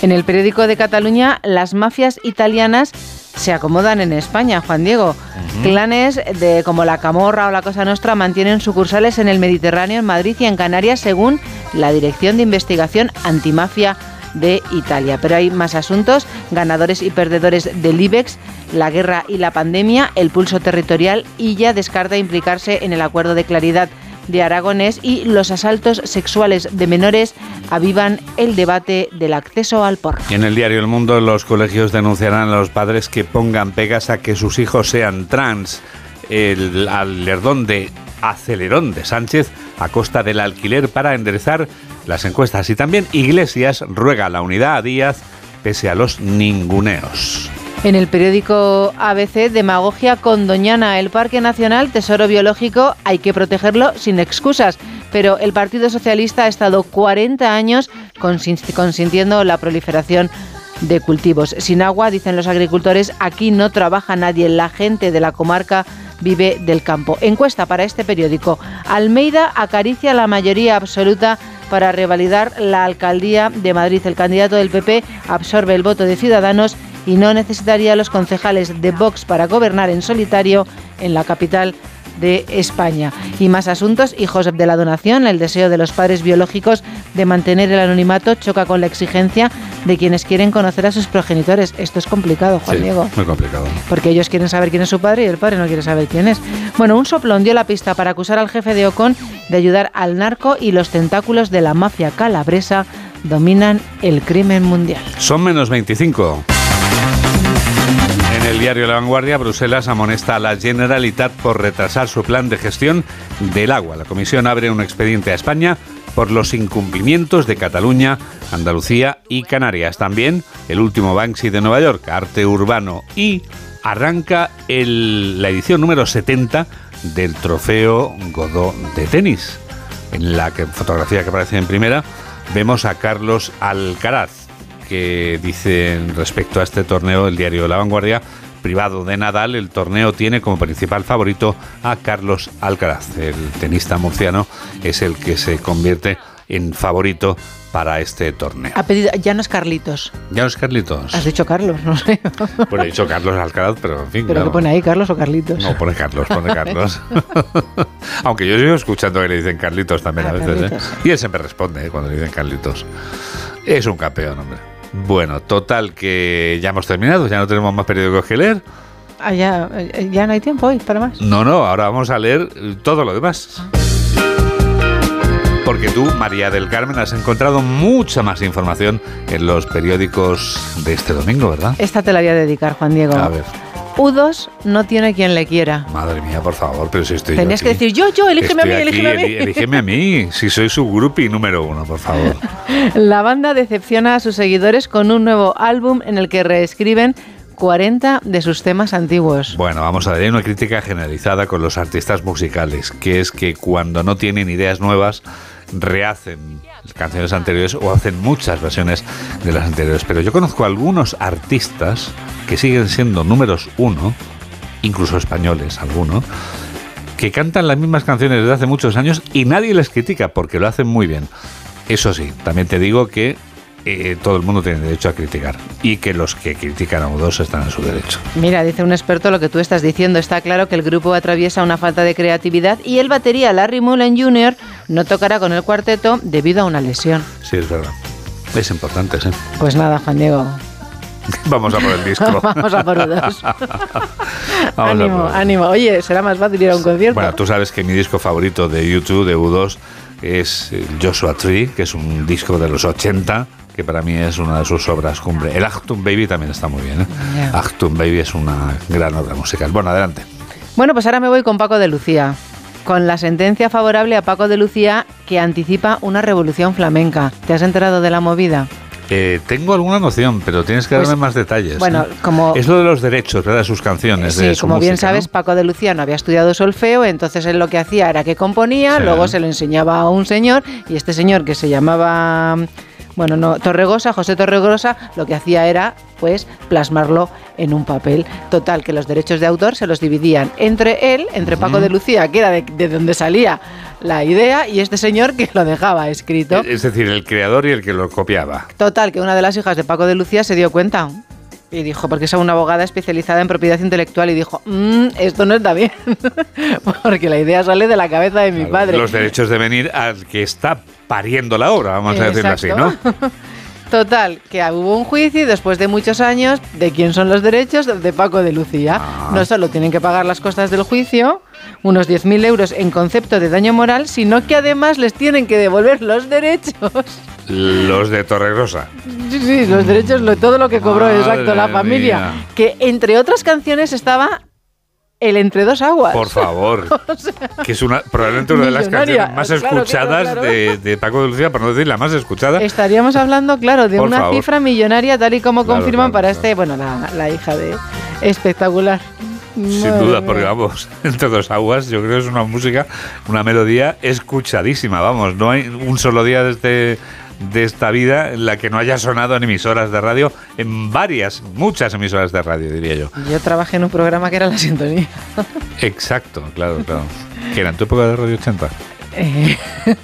Speaker 29: En el periódico de Cataluña, las mafias italianas se acomodan en España, Juan Diego. Clanes de, como la Camorra o la Cosa Nostra mantienen sucursales en el Mediterráneo, en Madrid y en Canarias, según la Dirección de Investigación Antimafia de Italia. Pero hay más asuntos, ganadores y perdedores del IBEX, la guerra y la pandemia, el pulso territorial y ya descarta implicarse en el acuerdo de claridad de Aragonés y los asaltos sexuales de menores avivan el debate del acceso al porno.
Speaker 1: En el diario El Mundo los colegios denunciarán a los padres que pongan pegas a que sus hijos sean trans. El alerón de acelerón de Sánchez a costa del alquiler para enderezar las encuestas. Y también Iglesias ruega la unidad a Díaz pese a los ninguneos.
Speaker 29: En el periódico ABC, demagogia con Doñana, el Parque Nacional Tesoro Biológico, hay que protegerlo sin excusas. Pero el Partido Socialista ha estado 40 años consin- consintiendo la proliferación de cultivos. Sin agua, dicen los agricultores, aquí no trabaja nadie, la gente de la comarca vive del campo. Encuesta para este periódico. Almeida acaricia la mayoría absoluta para revalidar la alcaldía de Madrid. El candidato del PP absorbe el voto de Ciudadanos y no necesitaría los concejales de Vox para gobernar en solitario en la capital de España. Y más asuntos, hijos de la donación, el deseo de los padres biológicos de mantener el anonimato choca con la exigencia de quienes quieren conocer a sus progenitores. Esto es complicado, Juan
Speaker 1: Sí,
Speaker 29: Diego.
Speaker 1: muy complicado.
Speaker 29: Porque ellos quieren saber quién es su padre y el padre no quiere saber quién es. Bueno, un soplón dio la pista para acusar al jefe de Ocon de ayudar al narco y los tentáculos de la mafia calabresa dominan el crimen mundial.
Speaker 1: Son menos 25. El diario La Vanguardia, Bruselas amonesta a la Generalitat por retrasar su plan de gestión del agua. La Comisión abre un expediente a España por los incumplimientos de Cataluña, Andalucía y Canarias. También el último Banksy de Nueva York, arte urbano. Y arranca la edición número 70 del trofeo Godó de tenis. En la fotografía que aparece en primera vemos a Carlos Alcaraz, que dice respecto a este torneo el diario La Vanguardia, privado de Nadal, el torneo tiene como principal favorito a Carlos Alcaraz. El tenista murciano es el que se convierte en favorito para este torneo.
Speaker 29: Ha pedido, ya no es Carlitos.
Speaker 1: Ya no es Carlitos.
Speaker 29: Has dicho Carlos, no sé.
Speaker 1: Bueno, he dicho Carlos Alcaraz, pero en fin.
Speaker 29: ¿Pero
Speaker 1: claro.
Speaker 29: qué pone ahí, Carlos o Carlitos?
Speaker 1: No, pone Carlos, pone Carlos. Aunque yo sigo escuchando que le dicen Carlitos también
Speaker 29: Ah,
Speaker 1: a veces. ¿eh? Y él siempre responde ¿eh? cuando le dicen Carlitos. Es un campeón, hombre. Bueno, total que ya hemos terminado, ya no tenemos más periódicos que leer.
Speaker 29: Ah, ya, eh, ya no hay tiempo hoy para más.
Speaker 1: No, no, ahora vamos a leer todo lo demás. Porque tú, María del Carmen, has encontrado mucha más información en los periódicos de este domingo, ¿verdad?
Speaker 29: Esta te la voy a dedicar, Juan Diego.
Speaker 1: A ver,
Speaker 29: U2 no tiene quien le quiera.
Speaker 1: madre mía, por favor, pero si estoy yo
Speaker 29: Tenías que decir yo, yo, elígeme a mí,
Speaker 1: aquí,
Speaker 29: elígeme a mí.
Speaker 1: elígeme a mí, si soy su groupie número uno, por favor.
Speaker 29: La banda decepciona a sus seguidores con un nuevo álbum en el que reescriben 40 de sus temas antiguos.
Speaker 1: Bueno, vamos a ver, una crítica generalizada con los artistas musicales, que es que cuando no tienen ideas nuevas, rehacen canciones anteriores o hacen muchas versiones de las anteriores. Pero yo conozco algunos artistas que siguen siendo números uno, incluso españoles algunos, que cantan las mismas canciones desde hace muchos años y nadie les critica porque lo hacen muy bien. Eso sí, también te digo que eh, todo el mundo tiene derecho a criticar y que los que critican a U2 están en su derecho.
Speaker 29: Mira, dice un experto lo que tú estás diciendo. Está claro que el grupo atraviesa una falta de creatividad y el batería Larry Mullen Jr. no tocará con el cuarteto debido a una lesión.
Speaker 1: Sí, es verdad. Es importante, sí.
Speaker 29: Pues nada, Juan Diego.
Speaker 1: Vamos a por el disco.
Speaker 29: Vamos a por U2.
Speaker 1: Vamos a
Speaker 29: ánimo,
Speaker 1: por-
Speaker 29: ánimo. Oye, será más fácil ir a un concierto.
Speaker 1: Bueno, tú sabes que mi disco favorito de YouTube, de U2, es el Joshua Tree, que es un disco de los 80, que para mí es una de sus obras cumbre. El Achtung Baby también está muy bien. ¿eh? Achtung Baby es una gran obra musical. Bueno, adelante.
Speaker 29: Bueno, pues ahora me voy con Paco de Lucía. Con la sentencia favorable a Paco de Lucía que anticipa una revolución flamenca. ¿Te has enterado de la movida?
Speaker 1: Eh, tengo alguna noción, pero tienes que
Speaker 29: Pues,
Speaker 1: darme más detalles.
Speaker 29: bueno,
Speaker 1: ¿eh?
Speaker 29: como-
Speaker 1: Es lo de los derechos, ¿verdad? De sus canciones.
Speaker 29: Sí,
Speaker 1: su
Speaker 29: como bien sabes, Paco de Lucía no había estudiado solfeo, entonces él lo que hacía era que componía,
Speaker 1: Sí.
Speaker 29: luego se lo enseñaba a un señor y este señor que se llamaba, bueno, no, Torregosa, José Torregosa, lo que hacía era pues plasmarlo en un papel. Total, que los derechos de autor se los dividían entre él, entre Paco de Lucía, que era de, de donde salía la idea, y este señor que lo dejaba escrito.
Speaker 1: Es decir, el creador y el que lo copiaba.
Speaker 29: Total, que una de las hijas de Paco de Lucía se dio cuenta. Y dijo, porque es una abogada especializada en propiedad intelectual, y dijo, "Mm, esto no está bien, porque la idea sale de la cabeza de mi padre.
Speaker 1: Los derechos de venir al que está pariendo la obra, vamos a decirlo así, ¿no?
Speaker 29: Total, que hubo un juicio y después de muchos años, ¿de quién son los derechos? De Paco de Lucía.
Speaker 1: Ah.
Speaker 29: No solo tienen que pagar las costas del juicio, unos 10.000 euros en concepto de daño moral, sino que además les tienen que devolver los derechos.
Speaker 1: Los de Torregrosa.
Speaker 29: Sí, sí, los derechos, lo- todo lo que cobró,
Speaker 1: Madre
Speaker 29: exacto, la familia.
Speaker 1: mía.
Speaker 29: Que entre otras canciones estaba el Entre dos aguas.
Speaker 1: Por favor. que es una, probablemente una de las canciones más
Speaker 29: Claro,
Speaker 1: escuchadas
Speaker 29: claro.
Speaker 1: De, de Paco de Lucía, por no decir la más escuchada.
Speaker 29: Estaríamos hablando, claro, de
Speaker 1: Por
Speaker 29: una
Speaker 1: favor.
Speaker 29: cifra millonaria, tal y como confirman para este, bueno, la, la hija de. Espectacular.
Speaker 1: Sin
Speaker 29: Madre
Speaker 1: duda,
Speaker 29: mía.
Speaker 1: porque vamos, entre dos aguas, yo creo que es una música, una melodía escuchadísima, vamos, no hay un solo día de este de esta vida en la que no haya sonado en emisoras de radio, en varias, muchas emisoras de radio, diría yo.
Speaker 29: Yo trabajé en un programa que era La Sintonía.
Speaker 1: Exacto, claro, claro. Que era en tu época de Radio 80.
Speaker 29: Eh,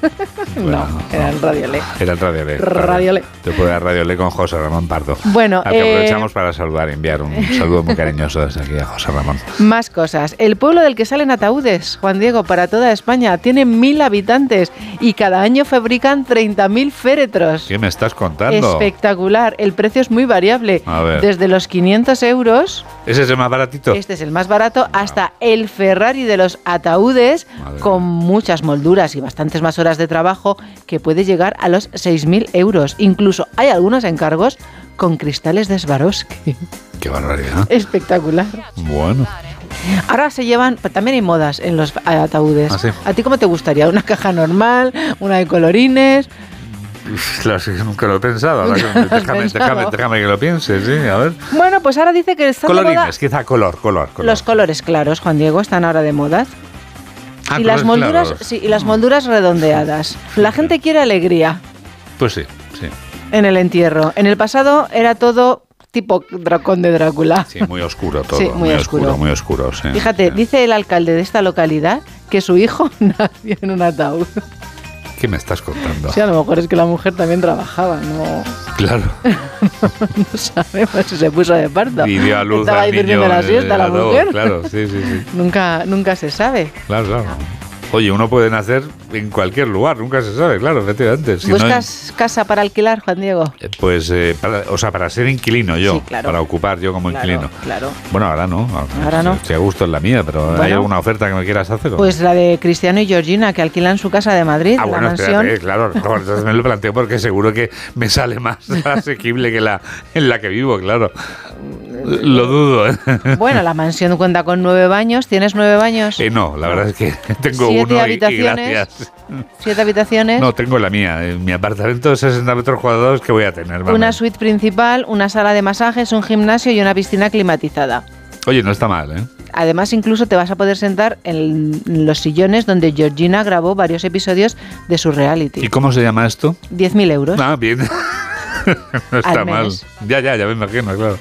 Speaker 1: Bueno,
Speaker 29: no, era el Radio Le.
Speaker 1: Era el Radio Le.
Speaker 29: Radio Le.
Speaker 1: Época de Radio Le con José Ramón Pardo.
Speaker 29: Bueno,
Speaker 1: que
Speaker 29: eh,
Speaker 1: aprovechamos para saludar, enviar un saludo muy cariñoso desde aquí a José Ramón.
Speaker 29: Más cosas. El pueblo del que salen ataúdes, Juan Diego, para toda España, tiene mil habitantes y cada año fabrican 30.000 féretros.
Speaker 1: ¿Qué me estás contando?
Speaker 29: Espectacular. El precio es muy variable.
Speaker 1: A ver.
Speaker 29: Desde los 500 euros,
Speaker 1: ¿Ese es el más baratito?
Speaker 29: este es el más barato, hasta el Ferrari de los ataúdes, con muchas molduras y bastantes más horas de trabajo, que puede llegar a los 6.000 euros. Incluso hay algunos encargos con cristales de Swarovski.
Speaker 1: Qué barbaridad.
Speaker 29: Espectacular.
Speaker 1: Bueno.
Speaker 29: Ahora se llevan, también hay modas en los ataúdes.
Speaker 1: ¿Ah, sí?
Speaker 29: ¿A ti cómo te gustaría? ¿Una caja normal? ¿Una de colorines?
Speaker 1: Sí, nunca lo he pensado.
Speaker 29: Nunca
Speaker 1: déjame,
Speaker 29: pensado.
Speaker 1: déjame, déjame que lo piense, sí, a ver.
Speaker 29: Bueno, pues ahora dice que están de moda
Speaker 1: Colorines, quizá color, color, color.
Speaker 29: los colores claros, Juan Diego, están ahora de moda.
Speaker 1: Ah,
Speaker 29: y las molduras, sí, y las molduras redondeadas. La gente quiere alegría.
Speaker 1: Pues sí, sí.
Speaker 29: En el entierro. En el pasado era todo tipo dracón de Drácula.
Speaker 1: Sí, muy oscuro todo.
Speaker 29: Sí, muy oscuro.
Speaker 1: Muy oscuro, sí.
Speaker 29: Fíjate, dice el alcalde de esta localidad que su hijo nació en un ataúd.
Speaker 1: ¿Qué me estás contando?
Speaker 29: Sí, a lo mejor es que la mujer también trabajaba, ¿no?
Speaker 1: Claro.
Speaker 29: no sabemos si se puso de parto.
Speaker 1: Y dio a luz
Speaker 29: Estaba ahí durmiendo la siesta la
Speaker 1: ataúd,
Speaker 29: mujer.
Speaker 1: Claro, sí, sí, sí.
Speaker 29: Nunca, nunca se sabe.
Speaker 1: Claro, claro. Oye, uno puede nacer en cualquier lugar, nunca se sabe, claro, efectivamente. Si no-
Speaker 29: ¿Buscas casa para alquilar, Juan Diego?
Speaker 1: eh, pues, eh, para- o sea, para ser inquilino yo,
Speaker 29: Sí, claro.
Speaker 1: para ocupar yo como
Speaker 29: Claro,
Speaker 1: inquilino.
Speaker 29: claro.
Speaker 1: Bueno, ahora no.
Speaker 29: Ahora no.
Speaker 1: Estoy a gusto en la mía, pero ¿hay alguna oferta que me quieras hacer? o?
Speaker 29: Pues la de Cristiano y Georgina, que alquilan su casa de Madrid,
Speaker 1: Ah,
Speaker 29: la
Speaker 1: bueno,
Speaker 29: mansión.
Speaker 1: espérate, claro, no, entonces me lo planteo porque seguro que me sale más asequible que la en la que vivo, claro. Lo dudo, ¿eh?
Speaker 29: Bueno, la mansión cuenta con nueve baños. ¿Tienes nueve baños?
Speaker 1: Eh, no, la verdad es que tengo
Speaker 29: Siete
Speaker 1: uno y- y,
Speaker 29: habitaciones.
Speaker 1: gracias.
Speaker 29: ¿Siete habitaciones?
Speaker 1: No, tengo la mía, en mi apartamento de 60 metros cuadrados que voy a tener. vamos.
Speaker 29: Una suite principal, una sala de masajes, un gimnasio y una piscina climatizada.
Speaker 1: Oye, no está mal, ¿eh?
Speaker 29: Además, incluso te vas a poder sentar en los sillones donde Georgina grabó varios episodios de su reality.
Speaker 1: ¿Y cómo se llama esto?
Speaker 29: 10.000 euros.
Speaker 1: Ah, bien. no está
Speaker 29: Al
Speaker 1: mal. Ya, ya, ya me imagino, claro.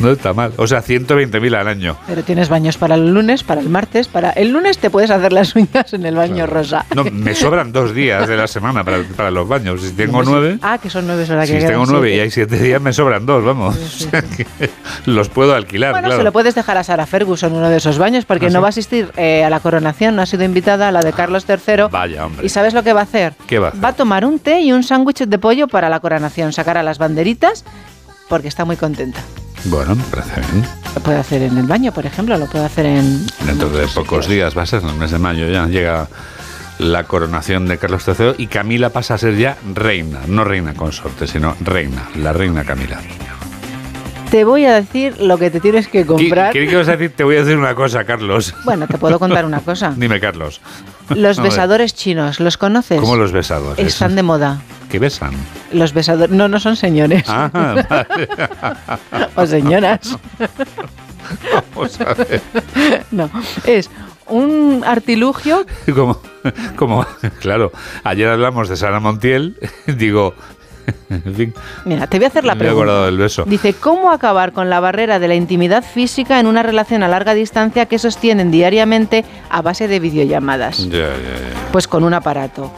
Speaker 1: No está mal. O sea, 120.000 al año.
Speaker 29: Pero tienes baños para el lunes, para el martes, para el lunes te puedes hacer las uñas en el baño rosa.
Speaker 1: No, me sobran dos días de la semana para, para los baños. Si tengo nueve,
Speaker 29: Ah, que son nueve horas
Speaker 1: si
Speaker 29: que quedan
Speaker 1: tengo nueve y hay siete días, me sobran dos, vamos. Los puedo alquilar,
Speaker 29: Bueno,
Speaker 1: claro.
Speaker 29: se lo puedes dejar a Sara Ferguson uno de esos baños porque
Speaker 1: ¿Ah,
Speaker 29: no va a asistir eh, a la coronación, no ha sido invitada a la de Carlos III.
Speaker 1: Vaya, hombre.
Speaker 29: ¿Y sabes lo que va a hacer?
Speaker 1: ¿Qué va a hacer?
Speaker 29: Va a tomar un té y un sándwich de pollo para la coronación, sacar a las banderitas porque está muy contenta.
Speaker 1: Bueno, me parece bien.
Speaker 29: Lo puede hacer en el baño, por ejemplo, lo puede hacer en...
Speaker 1: Dentro de pocos días, va a ser en el mes de mayo, ya llega la coronación de Carlos III y Camila pasa a ser ya reina, no reina consorte, sino reina, la reina Camila.
Speaker 29: Te voy a decir lo que te tienes que comprar.
Speaker 1: ¿Qué, qué ibas a decir? Te voy a decir una cosa, Carlos.
Speaker 29: Bueno, te puedo contar una cosa.
Speaker 1: Dime, Carlos.
Speaker 29: Los besadores chinos, ¿los conoces?
Speaker 1: ¿Cómo los besadores?
Speaker 29: Están de moda.
Speaker 1: ¿Qué besan?
Speaker 29: Los besadores... No, no son señores.
Speaker 1: Ah, vale.
Speaker 29: o señoras.
Speaker 1: Vamos a ver.
Speaker 29: No, es un artilugio
Speaker 1: Como, como, claro, ayer hablamos de Sara Montiel, digo, en fin,
Speaker 29: Mira, te voy a hacer la
Speaker 1: me he acordado
Speaker 29: pregunta.
Speaker 1: del beso.
Speaker 29: Dice, ¿cómo acabar con la barrera de la intimidad física en una relación a larga distancia que sostienen diariamente a base de videollamadas?
Speaker 1: Ya, ya, ya.
Speaker 29: Pues con un aparato.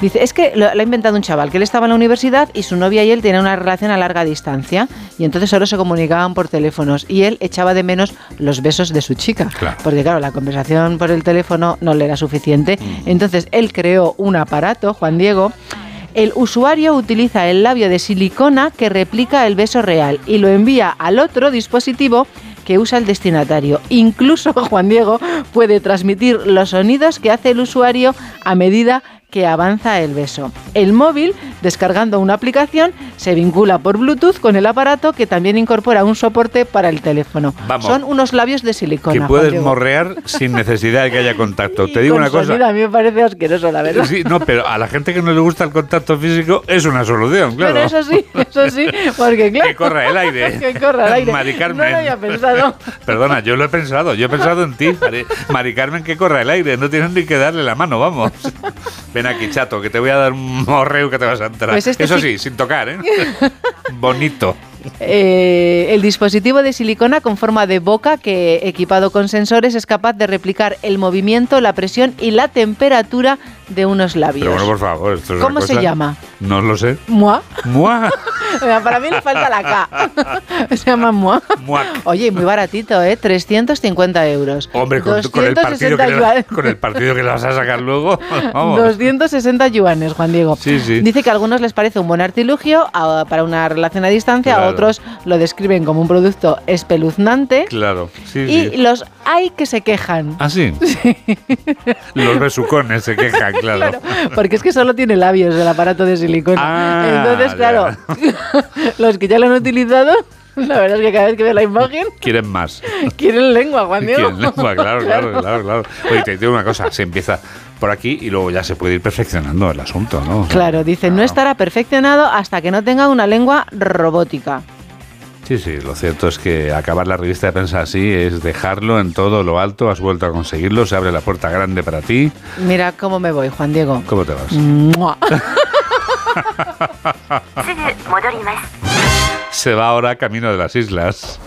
Speaker 29: Dice, es que lo, lo ha inventado un chaval, que él estaba en la universidad y su novia y él tenían una relación a larga distancia y entonces solo se comunicaban por teléfonos y él echaba de menos los besos de su chica. Porque claro, la conversación por el teléfono no le era suficiente. Entonces él creó un aparato, Juan Diego. El usuario utiliza el labio de silicona que replica el beso real y lo envía al otro dispositivo que usa el destinatario. Incluso Juan Diego puede transmitir los sonidos que hace el usuario a medida que avanza el beso. El móvil, descargando una aplicación, se vincula por Bluetooth con el aparato que también incorpora un soporte para el teléfono.
Speaker 1: Vamos.
Speaker 29: Son unos labios de silicona.
Speaker 1: Que puedes morrear sin necesidad de que haya contacto. Te digo una cosa.
Speaker 29: a mí me parece asqueroso, la verdad.
Speaker 1: Sí, no, pero a la gente que no le gusta el contacto físico es una solución, claro.
Speaker 29: Pero eso sí, eso sí, porque claro.
Speaker 1: Que corra el aire.
Speaker 29: que corra el aire.
Speaker 1: Mari
Speaker 29: No
Speaker 1: Carmen.
Speaker 29: lo había pensado.
Speaker 1: Perdona, yo lo he pensado, yo he pensado en ti, Mari, Mari Carmen, que corra el aire, no tienes ni que darle la mano, vamos. Ven aquí, chato, que te voy a dar un morreo que te vas a entrar.
Speaker 29: Pues este
Speaker 1: Eso
Speaker 29: sí-
Speaker 1: sí, sin tocar, ¿eh? Bonito.
Speaker 29: Eh, el dispositivo de silicona con forma de boca que equipado con sensores es capaz de replicar el movimiento, la presión y la temperatura de unos labios.
Speaker 1: Pero bueno, por favor, esto es
Speaker 29: ¿Cómo se
Speaker 1: cosa-
Speaker 29: llama?
Speaker 1: No lo sé.
Speaker 29: Mua.
Speaker 1: Mua.
Speaker 29: Para mí le falta la K. se llama Mua.
Speaker 1: Muac.
Speaker 29: Oye, muy baratito, ¿eh? 350 euros.
Speaker 1: Hombre, con, con el partido
Speaker 29: 260
Speaker 1: que le, con el partido que le vas a sacar luego, vamos.
Speaker 29: 260 yuanes, Juan Diego.
Speaker 1: Sí, sí.
Speaker 29: Dice que a algunos les parece un buen artilugio a- para una relación a distancia, a
Speaker 1: Claro.
Speaker 29: Otros lo describen como un producto espeluznante.
Speaker 1: Claro, sí,
Speaker 29: Y
Speaker 1: sí.
Speaker 29: los hay que se quejan.
Speaker 1: ¿Ah, sí? Los besucones se quejan, claro.
Speaker 29: Porque es que solo tiene labios el aparato de silicona.
Speaker 1: Ah,
Speaker 29: Entonces, claro, los que ya lo han utilizado, la verdad es que cada vez que veo la imagen,
Speaker 1: Quieren más.
Speaker 29: quieren lengua, Juan Diego.
Speaker 1: Quieren lengua, claro, claro, claro, claro. Oye, te digo una cosa, se empieza por aquí y luego ya se puede ir perfeccionando el asunto, ¿no?
Speaker 29: Claro, dice, no estará perfeccionado hasta que no tenga una lengua robótica.
Speaker 1: Sí, sí, lo cierto es que acabar la revista de prensa así es dejarlo en todo lo alto, has vuelto a conseguirlo, se abre la puerta grande para ti.
Speaker 29: Mira cómo me voy, Juan Diego.
Speaker 1: ¿Cómo te vas?
Speaker 29: Mua.
Speaker 1: Se va ahora camino de las islas.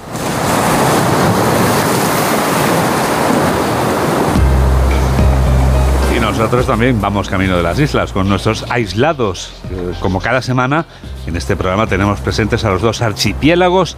Speaker 1: Nosotros también vamos camino de las islas con nuestros aislados. Eh, Como cada semana, en este programa tenemos presentes a los dos archipiélagos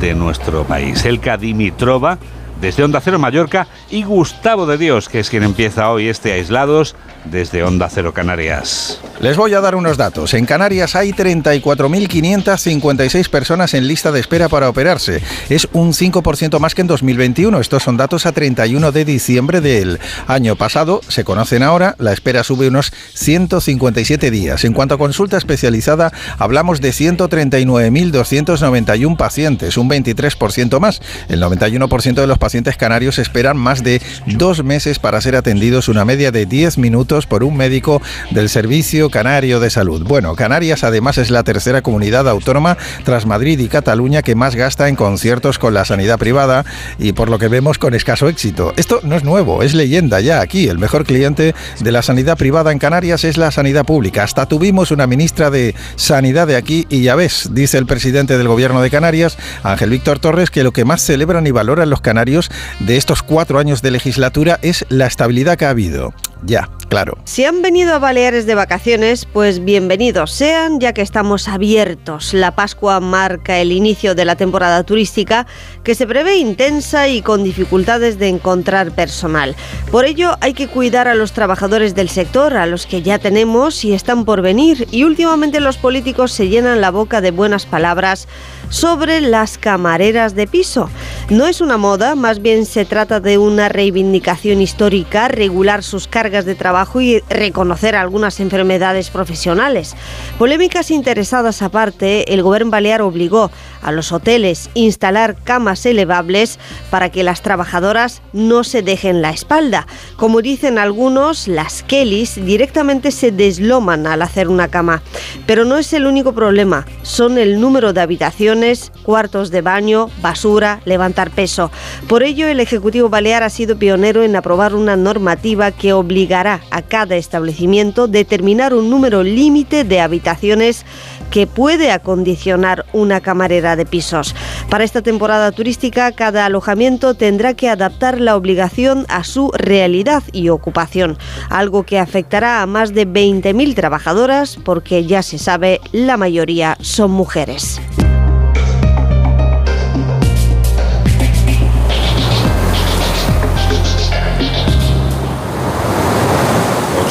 Speaker 1: de nuestro país. Elka Dimitrova, desde Onda Cero Mallorca, y Gustavo de Dios, que es quien empieza hoy este Aislados desde Onda Cero Canarias.
Speaker 34: Les voy a dar unos datos. En Canarias hay 34.556 personas en lista de espera para operarse. Es un 5% más que en 2021. Estos son datos a 31 de diciembre del año pasado. Se conocen ahora. La espera sube unos 157 días. En cuanto a consulta especializada, hablamos de 139.291 pacientes, un 23% más. El 91% de los pacientes canarios esperan más de dos meses para ser atendidos, una media de 10 minutos por un médico del Servicio Canario de Salud. Bueno, Canarias además es la tercera comunidad autónoma tras Madrid y Cataluña que más gasta en conciertos con la sanidad privada y por lo que vemos con escaso éxito. Esto no es nuevo, es leyenda ya aquí. El mejor cliente de la sanidad privada en Canarias es la sanidad pública. Hasta tuvimos una ministra de Sanidad de aquí y ya ves, dice el presidente del gobierno de Canarias, Ángel Víctor Torres, que lo que más celebran y valoran los canarios de estos cuatro años de legislatura es la estabilidad que ha habido. Ya, claro.
Speaker 35: Si han venido a Baleares de vacaciones, pues bienvenidos sean, ya que estamos abiertos. La Pascua marca el inicio de la temporada turística, que se prevé intensa y con dificultades de encontrar personal. Por ello, hay que cuidar a los trabajadores del sector, a los que ya tenemos y están por venir. Y últimamente los políticos se llenan la boca de buenas palabras sobre las camareras de piso. No es una moda, más bien se trata de una reivindicación histórica, regular sus cargas de trabajo y reconocer algunas enfermedades profesionales. Polémicas interesadas aparte, el gobierno balear obligó a los hoteles a instalar camas elevables para que las trabajadoras no se dejen la espalda. Como dicen algunos, las Kellys directamente se desloman al hacer una cama. Pero no es el único problema, son el número de habitaciones, cuartos de baño, basura, levantar peso. Por ello, el Ejecutivo Balear ha sido pionero en aprobar una normativa que obligará a cada establecimiento determinar un número límite de habitaciones que puede acondicionar una camarera de pisos. Para esta temporada turística, cada alojamiento tendrá que adaptar la obligación a su realidad y ocupación, algo que afectará a más de 20.000 trabajadoras porque ya se sabe, la mayoría son mujeres.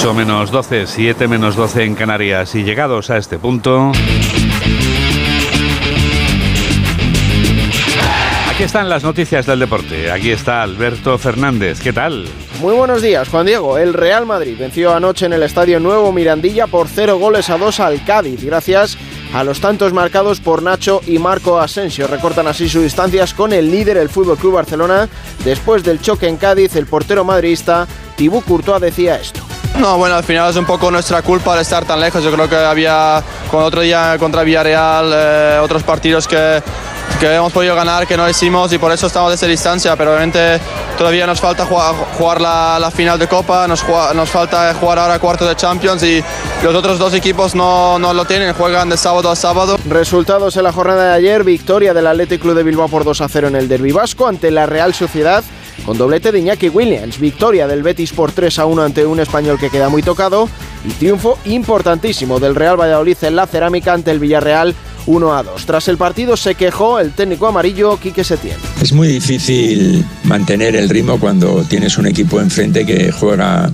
Speaker 1: 8 menos 12, 7 menos 12 en Canarias. Y llegados a este punto. Aquí están las noticias del deporte. Aquí está Alberto Fernández. ¿Qué tal?
Speaker 36: Muy buenos días, Juan Diego. El Real Madrid venció anoche en el Estadio Nuevo Mirandilla por 0 goles a 2 al Cádiz, gracias a los tantos marcados por Nacho y Marco Asensio. Recortan así sus distancias con el líder, el Fútbol Club Barcelona. Después del choque en Cádiz, el portero madridista Thibaut Courtois decía esto.
Speaker 37: No, bueno, al final es un poco nuestra culpa de estar tan lejos. Yo creo que había con otro día contra Villarreal eh, otros partidos que, que hemos podido ganar que no hicimos y por eso estamos de esa distancia. Pero obviamente todavía nos falta jugar, la, la, final de Copa, nos, nos falta jugar ahora cuarto de Champions y los otros dos equipos no, no lo tienen, juegan de sábado a sábado.
Speaker 36: Resultados en la jornada de ayer: victoria del Athletic Club de Bilbao por 2 a 0 en el Derby Vasco ante la Real Sociedad con doblete de Iñaki Williams, victoria del Betis por 3 a 1 ante un español que queda muy tocado y triunfo importantísimo del Real Valladolid en la cerámica ante el Villarreal 1 a 2. Tras el partido se quejó el técnico amarillo Quique Setién.
Speaker 38: Es muy difícil mantener el ritmo cuando tienes un equipo enfrente que juega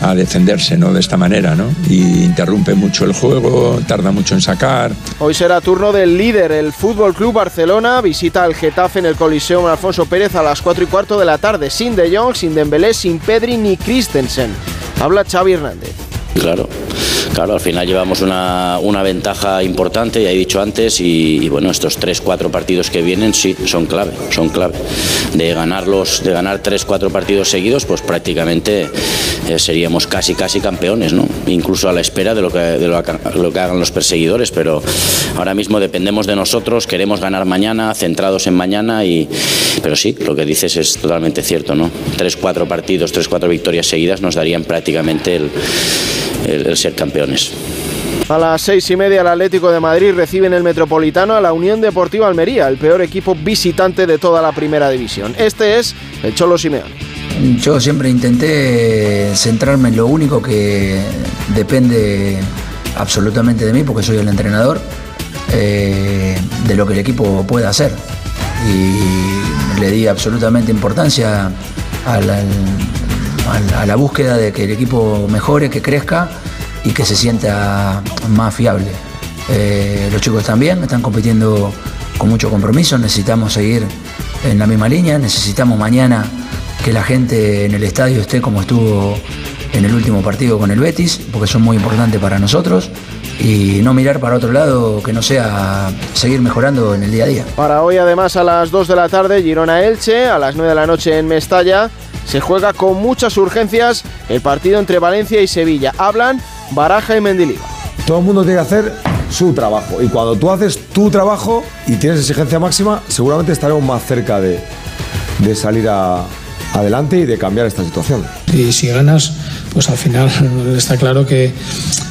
Speaker 38: a defenderse ¿no? de esta manera ¿no? y interrumpe mucho el juego, tarda mucho en sacar.
Speaker 36: Hoy será turno del líder, el Fútbol Club Barcelona, visita al Getafe en el Coliseo Alfonso Pérez a las 4 y cuarto de la tarde, sin De Jong, sin Dembélé, sin Pedri ni Christensen. Habla Xavi Hernández.
Speaker 39: Claro, claro, al final llevamos una, una ventaja importante, ya he dicho antes, y, y, bueno, estos tres, cuatro partidos que vienen sí, son clave, son clave. De ganarlos, de ganar tres, cuatro partidos seguidos, pues prácticamente eh, seríamos casi, casi campeones, ¿no? Incluso a la espera de lo que, de lo, lo que hagan los perseguidores, pero ahora mismo dependemos de nosotros, queremos ganar mañana, centrados en mañana, y, pero sí, lo que dices es totalmente cierto, ¿no? Tres, cuatro partidos, tres, cuatro victorias seguidas nos darían prácticamente el el, el ser campeones.
Speaker 36: A las seis y media el Atlético de Madrid recibe en el Metropolitano a la Unión Deportiva Almería, el peor equipo visitante de toda la primera división. Este es el Cholo Simeone.
Speaker 40: Yo siempre intenté centrarme en lo único que depende absolutamente de mí, porque soy el entrenador, eh, de lo que el equipo pueda hacer. Y le di absolutamente importancia a la, a la búsqueda de que el equipo mejore, que crezca y que se sienta más fiable. Eh, los chicos también están compitiendo con mucho compromiso, necesitamos seguir en la misma línea, necesitamos mañana que la gente en el estadio esté como estuvo en el último partido con el Betis, porque son muy importantes para nosotros, y no mirar para otro lado que no sea seguir mejorando en el día a día.
Speaker 36: Para hoy además a las 2 de la tarde Girona-Elche, a las 9 de la noche en Mestalla, se juega con muchas urgencias el partido entre Valencia y Sevilla. Hablan Baraja y Mendilibar.
Speaker 41: Todo el mundo tiene que hacer su trabajo y cuando tú haces tu trabajo y tienes exigencia máxima, seguramente estaremos más cerca de, de salir a, adelante y de cambiar esta situación.
Speaker 42: Y si ganas, pues al final está claro que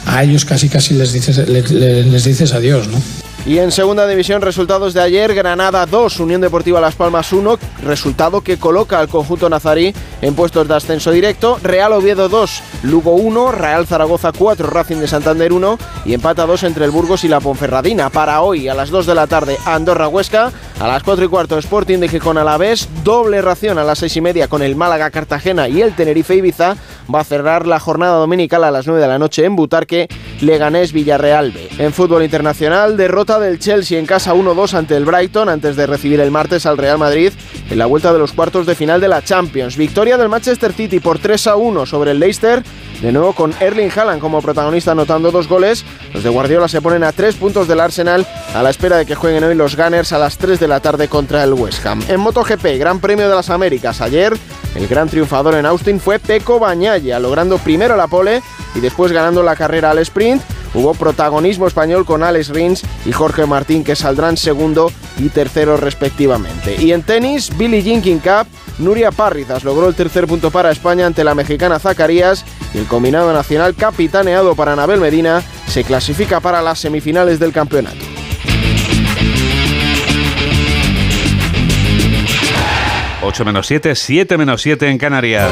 Speaker 42: a ellos casi casi les dices, les, les dices adiós, ¿no?
Speaker 36: Y en segunda división, resultados de ayer, Granada 2, Unión Deportiva Las Palmas 1, resultado que coloca al conjunto nazarí en puestos de ascenso directo, Real Oviedo 2, Lugo 1, Real Zaragoza 4, Racing de Santander 1 y empata 2 entre el Burgos y la Ponferradina. Para hoy, a las 2 de la tarde, Andorra Huesca, a las 4 y cuarto, Sporting de Gijón a la vez, doble ración a las 6 y media con el Málaga Cartagena y el Tenerife Ibiza, va a cerrar la jornada dominical a las 9 de la noche en Butarque, Leganés Villarreal B. En fútbol internacional, derrota del Chelsea en casa 1-2 ante el Brighton antes de recibir el martes al Real Madrid en la vuelta de los cuartos de final de la Champions. Victoria del Manchester City por 3-1 sobre el Leicester, de nuevo con Erling Haaland como protagonista anotando dos goles. Los de Guardiola se ponen a tres puntos del Arsenal a la espera de que jueguen hoy los Gunners a las 3 de la tarde contra el West Ham. En MotoGP, Gran Premio de las Américas, ayer el gran triunfador en Austin fue Peco Bañaya, logrando primero la pole y después ganando la carrera al sprint. Hubo protagonismo español con Alex Rins y Jorge Martín que saldrán segundo y tercero respectivamente. Y en tenis, Billie Jean King Cup, Nuria Parrizas logró el tercer punto para España ante la mexicana Zacarías y el combinado nacional capitaneado para Anabel Medina se clasifica para las semifinales del campeonato.
Speaker 1: 8 menos 7, 7 menos 7 en Canarias.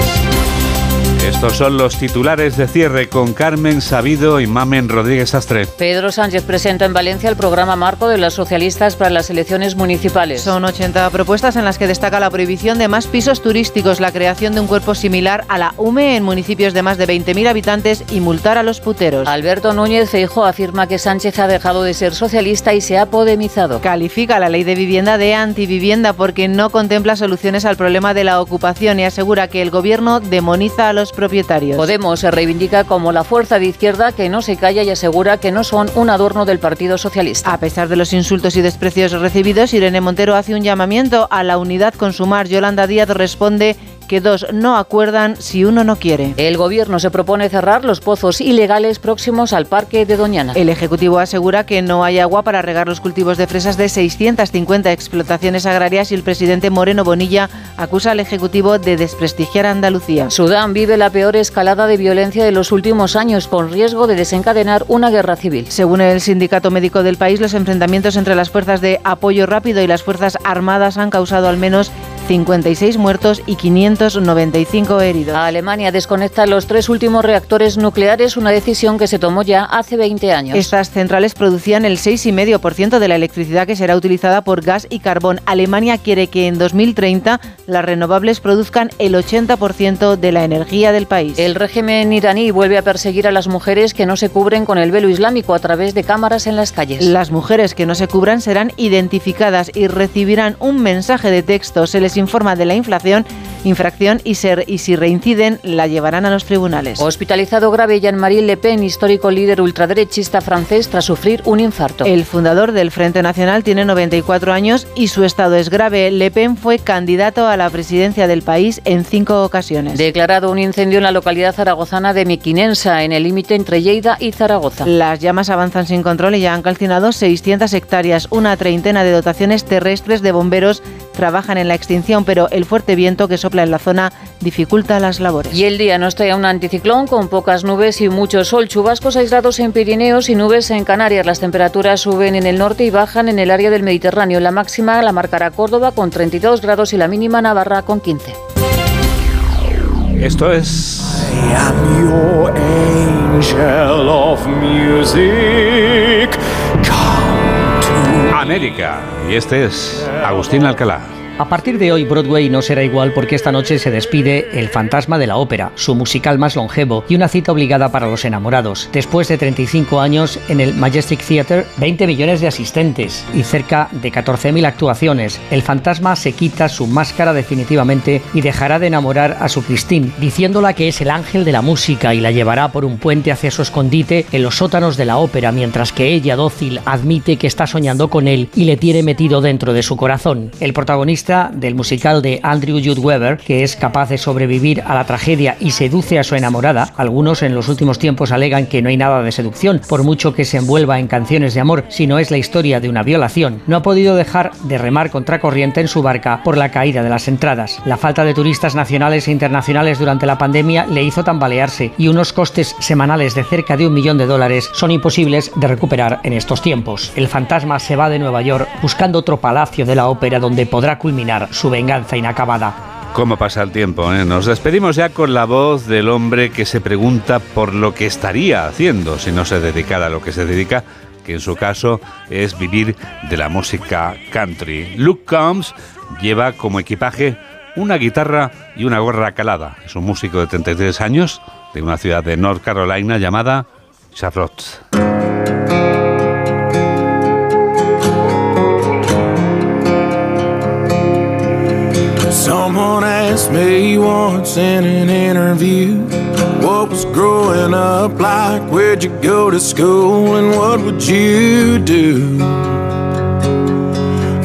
Speaker 1: Estos son los titulares de cierre con Carmen Sabido y Mamen Rodríguez Astre.
Speaker 4: Pedro Sánchez presenta en Valencia el programa marco de las socialistas para las elecciones municipales.
Speaker 29: Son 80 propuestas en las que destaca la prohibición de más pisos turísticos, la creación de un cuerpo similar a la UME en municipios de más de 20.000 habitantes y multar a los puteros.
Speaker 4: Alberto Núñez Feijo afirma que Sánchez ha dejado de ser socialista y se ha podemizado.
Speaker 29: Califica la ley de vivienda de antivivienda porque no contempla soluciones al problema de la ocupación y asegura que el gobierno demoniza a los propietarios.
Speaker 4: Podemos se reivindica como la fuerza de izquierda que no se calla y asegura que no son un adorno del Partido Socialista.
Speaker 29: A pesar de los insultos y desprecios recibidos, Irene Montero hace un llamamiento a la unidad con Sumar. Yolanda Díaz responde que dos no acuerdan si uno no quiere.
Speaker 4: El gobierno se propone cerrar los pozos ilegales próximos al parque de Doñana.
Speaker 29: El Ejecutivo asegura que no hay agua para regar los cultivos de fresas de 650 explotaciones agrarias y el presidente Moreno Bonilla acusa al Ejecutivo de desprestigiar a Andalucía.
Speaker 4: Sudán vive la peor escalada de violencia de los últimos años con riesgo de desencadenar una guerra civil.
Speaker 29: Según el sindicato médico del país, los enfrentamientos entre las fuerzas de apoyo rápido y las fuerzas armadas han causado al menos 56 muertos y 595 heridos.
Speaker 4: Alemania desconecta los tres últimos reactores nucleares, una decisión que se tomó ya hace 20 años.
Speaker 29: Estas centrales producían el 6,5% de la electricidad que será utilizada por gas y carbón. Alemania quiere que en 2030 las renovables produzcan el 80% de la energía del país.
Speaker 4: El régimen iraní vuelve a perseguir a las mujeres que no se cubren con el velo islámico a través de cámaras en las calles.
Speaker 29: Las mujeres que no se cubran serán identificadas y recibirán un mensaje de texto. Se les informa de la inflación, infracción y, ser, y si reinciden la llevarán a los tribunales.
Speaker 4: Hospitalizado grave Jean-Marie Le Pen, histórico líder ultraderechista francés, tras sufrir un infarto.
Speaker 29: El fundador del Frente Nacional tiene 94 años y su estado es grave. Le Pen fue candidato a la presidencia del país en cinco ocasiones.
Speaker 4: Declarado un incendio en la localidad zaragozana de Miquinensa, en el límite entre Lleida y Zaragoza.
Speaker 29: Las llamas avanzan sin control y ya han calcinado 600 hectáreas, una treintena de dotaciones terrestres de bomberos trabajan en la extinción, pero el fuerte viento que sopla en la zona dificulta las labores.
Speaker 43: Y el día no está ya un anticiclón con pocas nubes y mucho sol, chubascos aislados en Pirineos y nubes en Canarias. Las temperaturas suben en el norte y bajan en el área del Mediterráneo. La máxima la marcará Córdoba con 32 grados y la mínima Navarra con 15.
Speaker 1: Esto es
Speaker 42: I am your angel of music.
Speaker 1: América. Y este es Agustín Alcalá.
Speaker 44: A partir de hoy Broadway no será igual porque esta noche se despide El fantasma de la ópera, su musical más longevo y una cita obligada para los enamorados. Después de 35 años en el Majestic Theatre, 20 millones de asistentes y cerca de 14.000 actuaciones, el fantasma se quita su máscara definitivamente y dejará de enamorar a su Christine, diciéndola que es el ángel de la música y la llevará por un puente hacia su escondite en los sótanos de la ópera, mientras que ella, dócil, admite que está soñando con él y le tiene metido dentro de su corazón. El protagonista del musical de Andrew Jude Weber, que es capaz de sobrevivir a la tragedia y seduce a su enamorada. Algunos en los últimos tiempos alegan que no hay nada de seducción, por mucho que se envuelva en canciones de amor, sino es la historia de una violación. No ha podido dejar de remar contracorriente en su barca por la caída de las entradas. La falta de turistas nacionales e internacionales durante la pandemia le hizo tambalearse y unos costes semanales de cerca de un millón de dólares son imposibles de recuperar en estos tiempos. El fantasma se va de Nueva York buscando otro palacio de la ópera donde podrá culminar su venganza inacabada.
Speaker 1: ¿Cómo pasa el tiempo? eh? Nos despedimos ya con la voz del hombre que se pregunta por lo que estaría haciendo si no se dedicara a lo que se dedica, que en su caso es vivir de la música country. Luke Combs lleva como equipaje una guitarra y una gorra calada. Es un músico de 33 años de una ciudad de North Carolina llamada Charlotte.
Speaker 42: Someone asked me once in an interview what was growing up like, where'd you go to school, and what would you do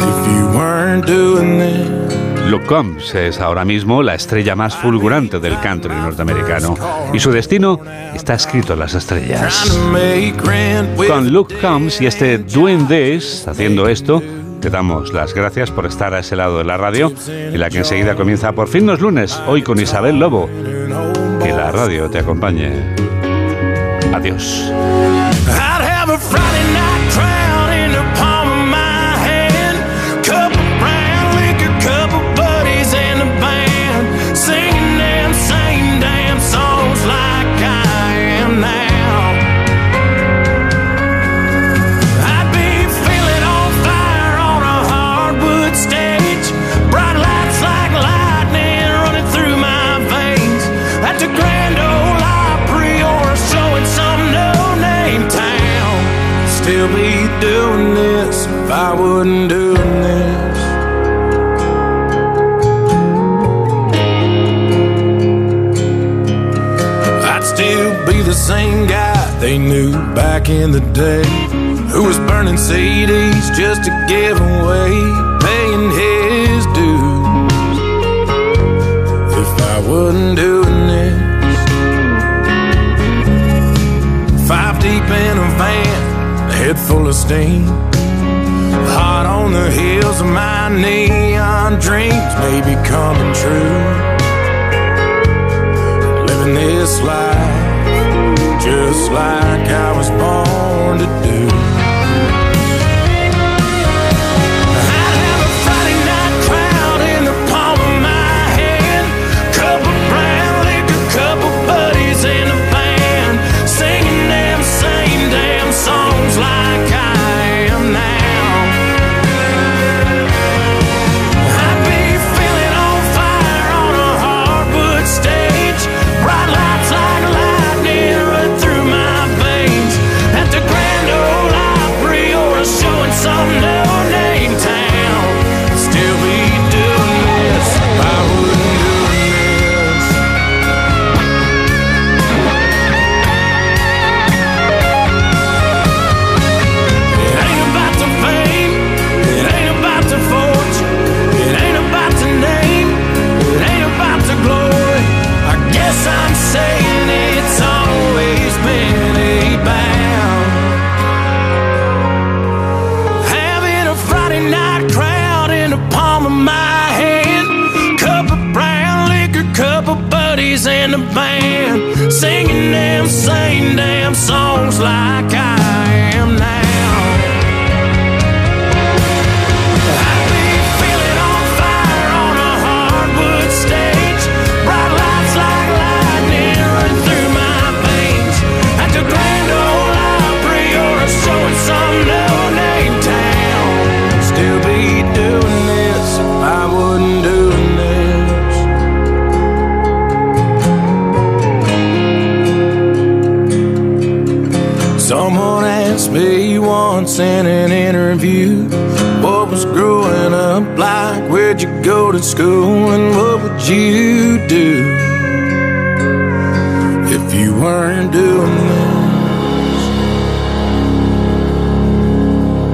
Speaker 42: if you weren't doing this?
Speaker 1: Luke Combs es ahora mismo la estrella más fulgurante del country norteamericano y su destino está escrito en las estrellas. Con Luke Combs y este Doing This, haciendo esto, te damos las gracias por estar a ese lado de la radio y la que enseguida comienza por fin los lunes, hoy con Isabel Lobo. Que la radio te acompañe. Adiós.
Speaker 42: Back in the day who was burning CDs just to give away, paying his dues. If I wasn't doing this, five deep in a van, head full of steam. Hot on the heels of my neon dreams maybe coming true. Living this life just like I was born to do.